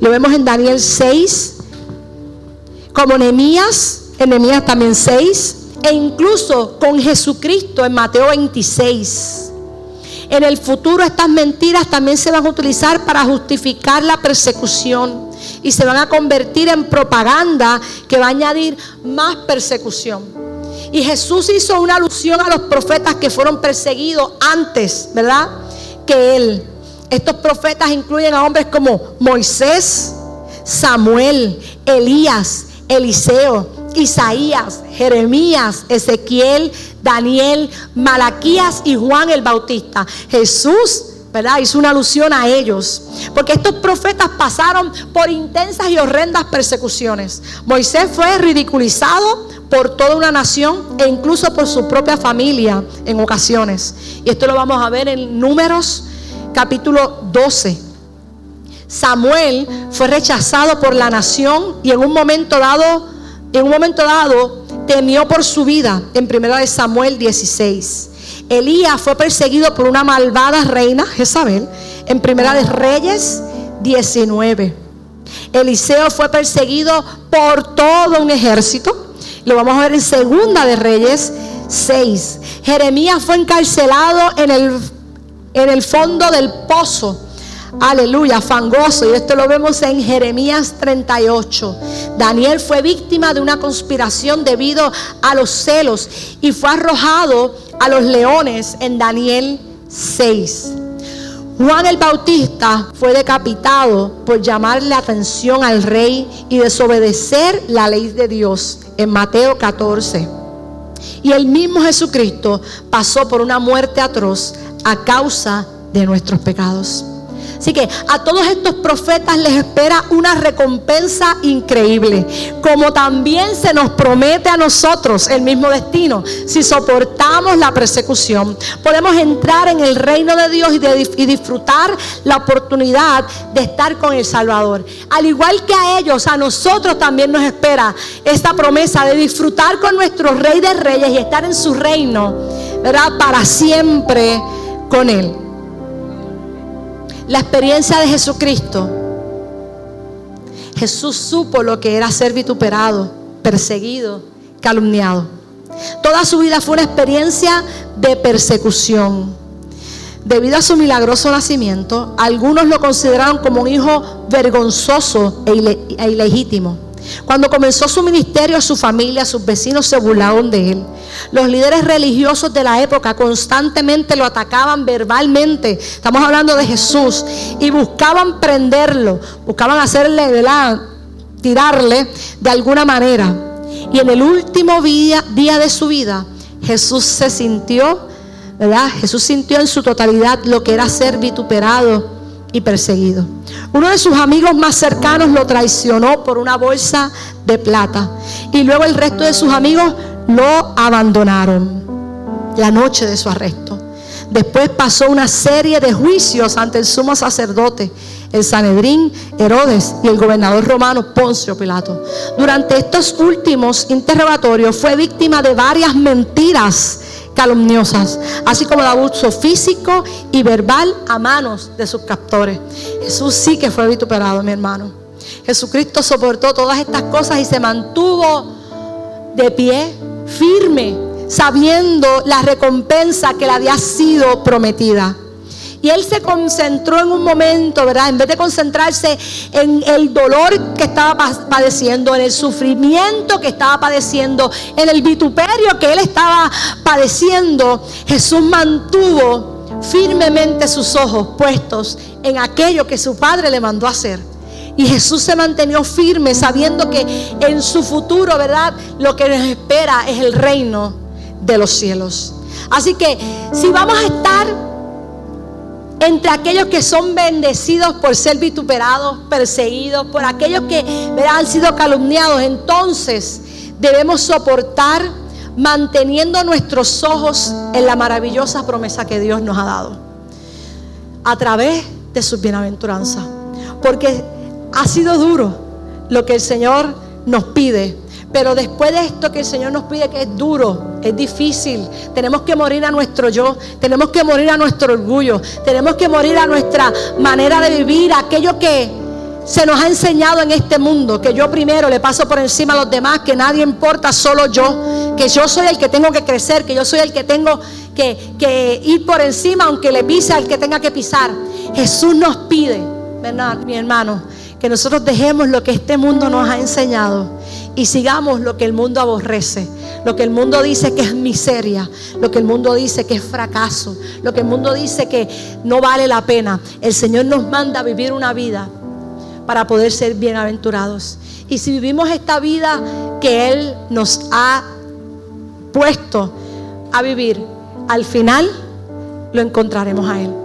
lo vemos en Daniel 6, como Nehemías, Jeremías también 6, e incluso con Jesucristo en Mateo 26. En el futuro estas mentiras también se van a utilizar para justificar la persecución y se van a convertir en propaganda que va a añadir más persecución. Y Jesús hizo una alusión a los profetas que fueron perseguidos antes, ¿verdad? Que él. Estos profetas incluyen a hombres como Moisés, Samuel, Elías, Eliseo, Isaías, Jeremías, Ezequiel, Daniel, Malaquías y Juan el Bautista. Jesús, ¿verdad? Hizo una alusión a ellos. Porque estos profetas pasaron por intensas y horrendas persecuciones. Moisés fue ridiculizado por toda una nación e incluso por su propia familia en ocasiones. Y esto lo vamos a ver en Números capítulo 12. Samuel fue rechazado por la nación y en un momento dado, en un momento dado, temió por su vida en primera de Samuel 16. Elías fue perseguido por una malvada reina, Jezabel, en primera de Reyes 19. Eliseo fue perseguido por todo un ejército. Lo vamos a ver en segunda de Reyes 6. Jeremías fue encarcelado en el, en el fondo del pozo aleluya, fangoso. Y esto lo vemos en Jeremías 38. Daniel fue víctima de una conspiración debido a los celos y fue arrojado a los leones en Daniel 6. Juan el Bautista fue decapitado por llamar la atención al rey y desobedecer la ley de Dios en Mateo 14. Y el mismo Jesucristo pasó por una muerte atroz a causa de nuestros pecados. Así que a todos estos profetas les espera una recompensa increíble, como también se nos promete a nosotros el mismo destino. Si soportamos la persecución, podemos entrar en el reino de Dios y, disfrutar la oportunidad de estar con el Salvador. Al igual que a ellos, a nosotros también nos espera esta promesa de disfrutar con nuestro Rey de Reyes y estar en su reino, ¿verdad? Para siempre con Él la experiencia de Jesucristo, Jesús supo lo que era ser vituperado, perseguido, calumniado. Toda su vida fue una experiencia de persecución. Debido a su milagroso nacimiento, algunos lo consideraron como un hijo vergonzoso e, e ilegítimo. Cuando comenzó su ministerio, su familia, sus vecinos se burlaron de él. Los líderes religiosos de la época constantemente lo atacaban verbalmente. Estamos hablando de Jesús. Y buscaban prenderlo, buscaban hacerle, ¿verdad? Tirarle de alguna manera. Y en el último día, día de su vida, Jesús se sintió, ¿verdad? Jesús sintió en su totalidad lo que era ser vituperado y perseguido. Uno de sus amigos más cercanos lo traicionó por una bolsa de plata. Y luego el resto de sus amigos lo abandonaron la noche de su arresto. Después pasó una serie de juicios ante el sumo sacerdote, el Sanedrín, Herodes y el gobernador romano Poncio Pilato. Durante estos últimos interrogatorios fue víctima de varias mentiras calumniosas, así como de abuso físico y verbal a manos de sus captores. Jesús sí que fue vituperado, mi hermano. Jesucristo soportó todas estas cosas y se mantuvo de pie, firme, sabiendo la recompensa que le había sido prometida. Y él se concentró en un momento, ¿verdad? En vez de concentrarse en el dolor que estaba padeciendo, en el sufrimiento que estaba padeciendo, en el vituperio que él estaba padeciendo, Jesús mantuvo firmemente sus ojos puestos en aquello que su padre le mandó hacer. Y Jesús se mantenió firme sabiendo que en su futuro, ¿verdad? Lo que nos espera es el reino de los cielos. Así que si vamos a estar entre aquellos que son bendecidos por ser vituperados, perseguidos, por aquellos que han sido calumniados, entonces debemos soportar manteniendo nuestros ojos en la maravillosa promesa que Dios nos ha dado a través de su bienaventuranza. Porque ha sido duro lo que el Señor nos pide, pero después de esto que el Señor nos pide, que es duro, es difícil, tenemos que morir a nuestro yo, tenemos que morir a nuestro orgullo, tenemos que morir a nuestra manera de vivir, aquello que se nos ha enseñado en este mundo que yo primero le paso por encima a los demás, que nadie importa, solo yo, que yo soy el que tengo que crecer, que yo soy el que tengo que, ir por encima aunque le pise al que tenga que pisar. Jesús nos pide, ¿verdad, mi hermano? Que nosotros dejemos lo que este mundo nos ha enseñado y sigamos lo que el mundo aborrece, lo que el mundo dice que es miseria, lo que el mundo dice que es fracaso, lo que el mundo dice que no vale la pena. El Señor nos manda a vivir una vida para poder ser bienaventurados. Y si vivimos esta vida que Él nos ha puesto a vivir, al final lo encontraremos a Él.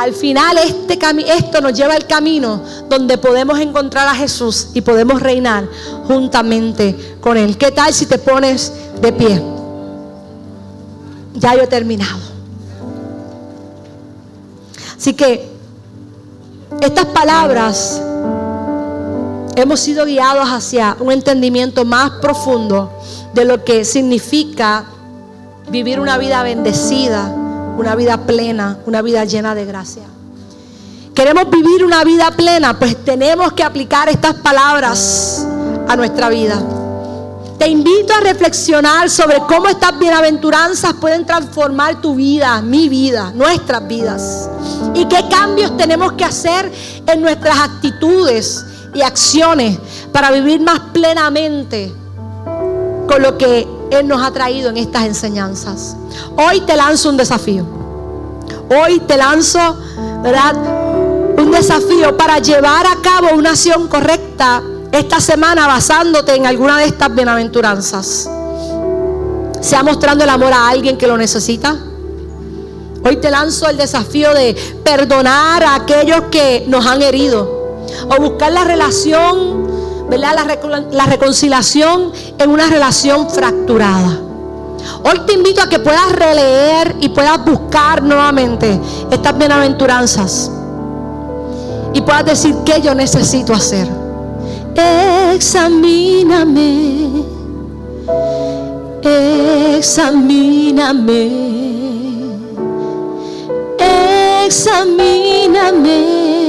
Al final este esto nos lleva al camino donde podemos encontrar a Jesús y podemos reinar juntamente con Él. ¿Qué tal si te pones de pie? Ya yo he terminado. Así que estas palabras hemos sido guiados hacia un entendimiento más profundo de lo que significa vivir una vida bendecida, una vida plena, una vida llena de gracia. Queremos vivir una vida plena, pues tenemos que aplicar estas palabras a nuestra vida. Te invito a reflexionar sobre cómo estas bienaventuranzas pueden transformar tu vida, mi vida, nuestras vidas. Y qué cambios tenemos que hacer en nuestras actitudes y acciones para vivir más plenamente con lo que Él nos ha traído en estas enseñanzas. Hoy te lanzo un desafío. Hoy te lanzo, ¿verdad? Un desafío para llevar a cabo una acción correcta esta semana basándote en alguna de estas bienaventuranzas. Sea mostrando el amor a alguien que lo necesita. Hoy te lanzo el desafío de perdonar a aquellos que nos han herido o buscar la relación, ¿verdad? La, reconciliación en una relación fracturada. Hoy te invito a que puedas releer y puedas buscar nuevamente estas bienaventuranzas y puedas decir qué yo necesito hacer. Examíname, examíname, examíname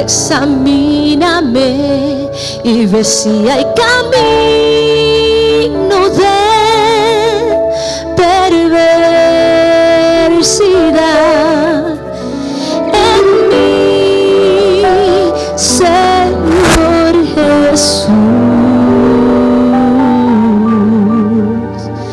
examíname y ve si hay camino de perverso.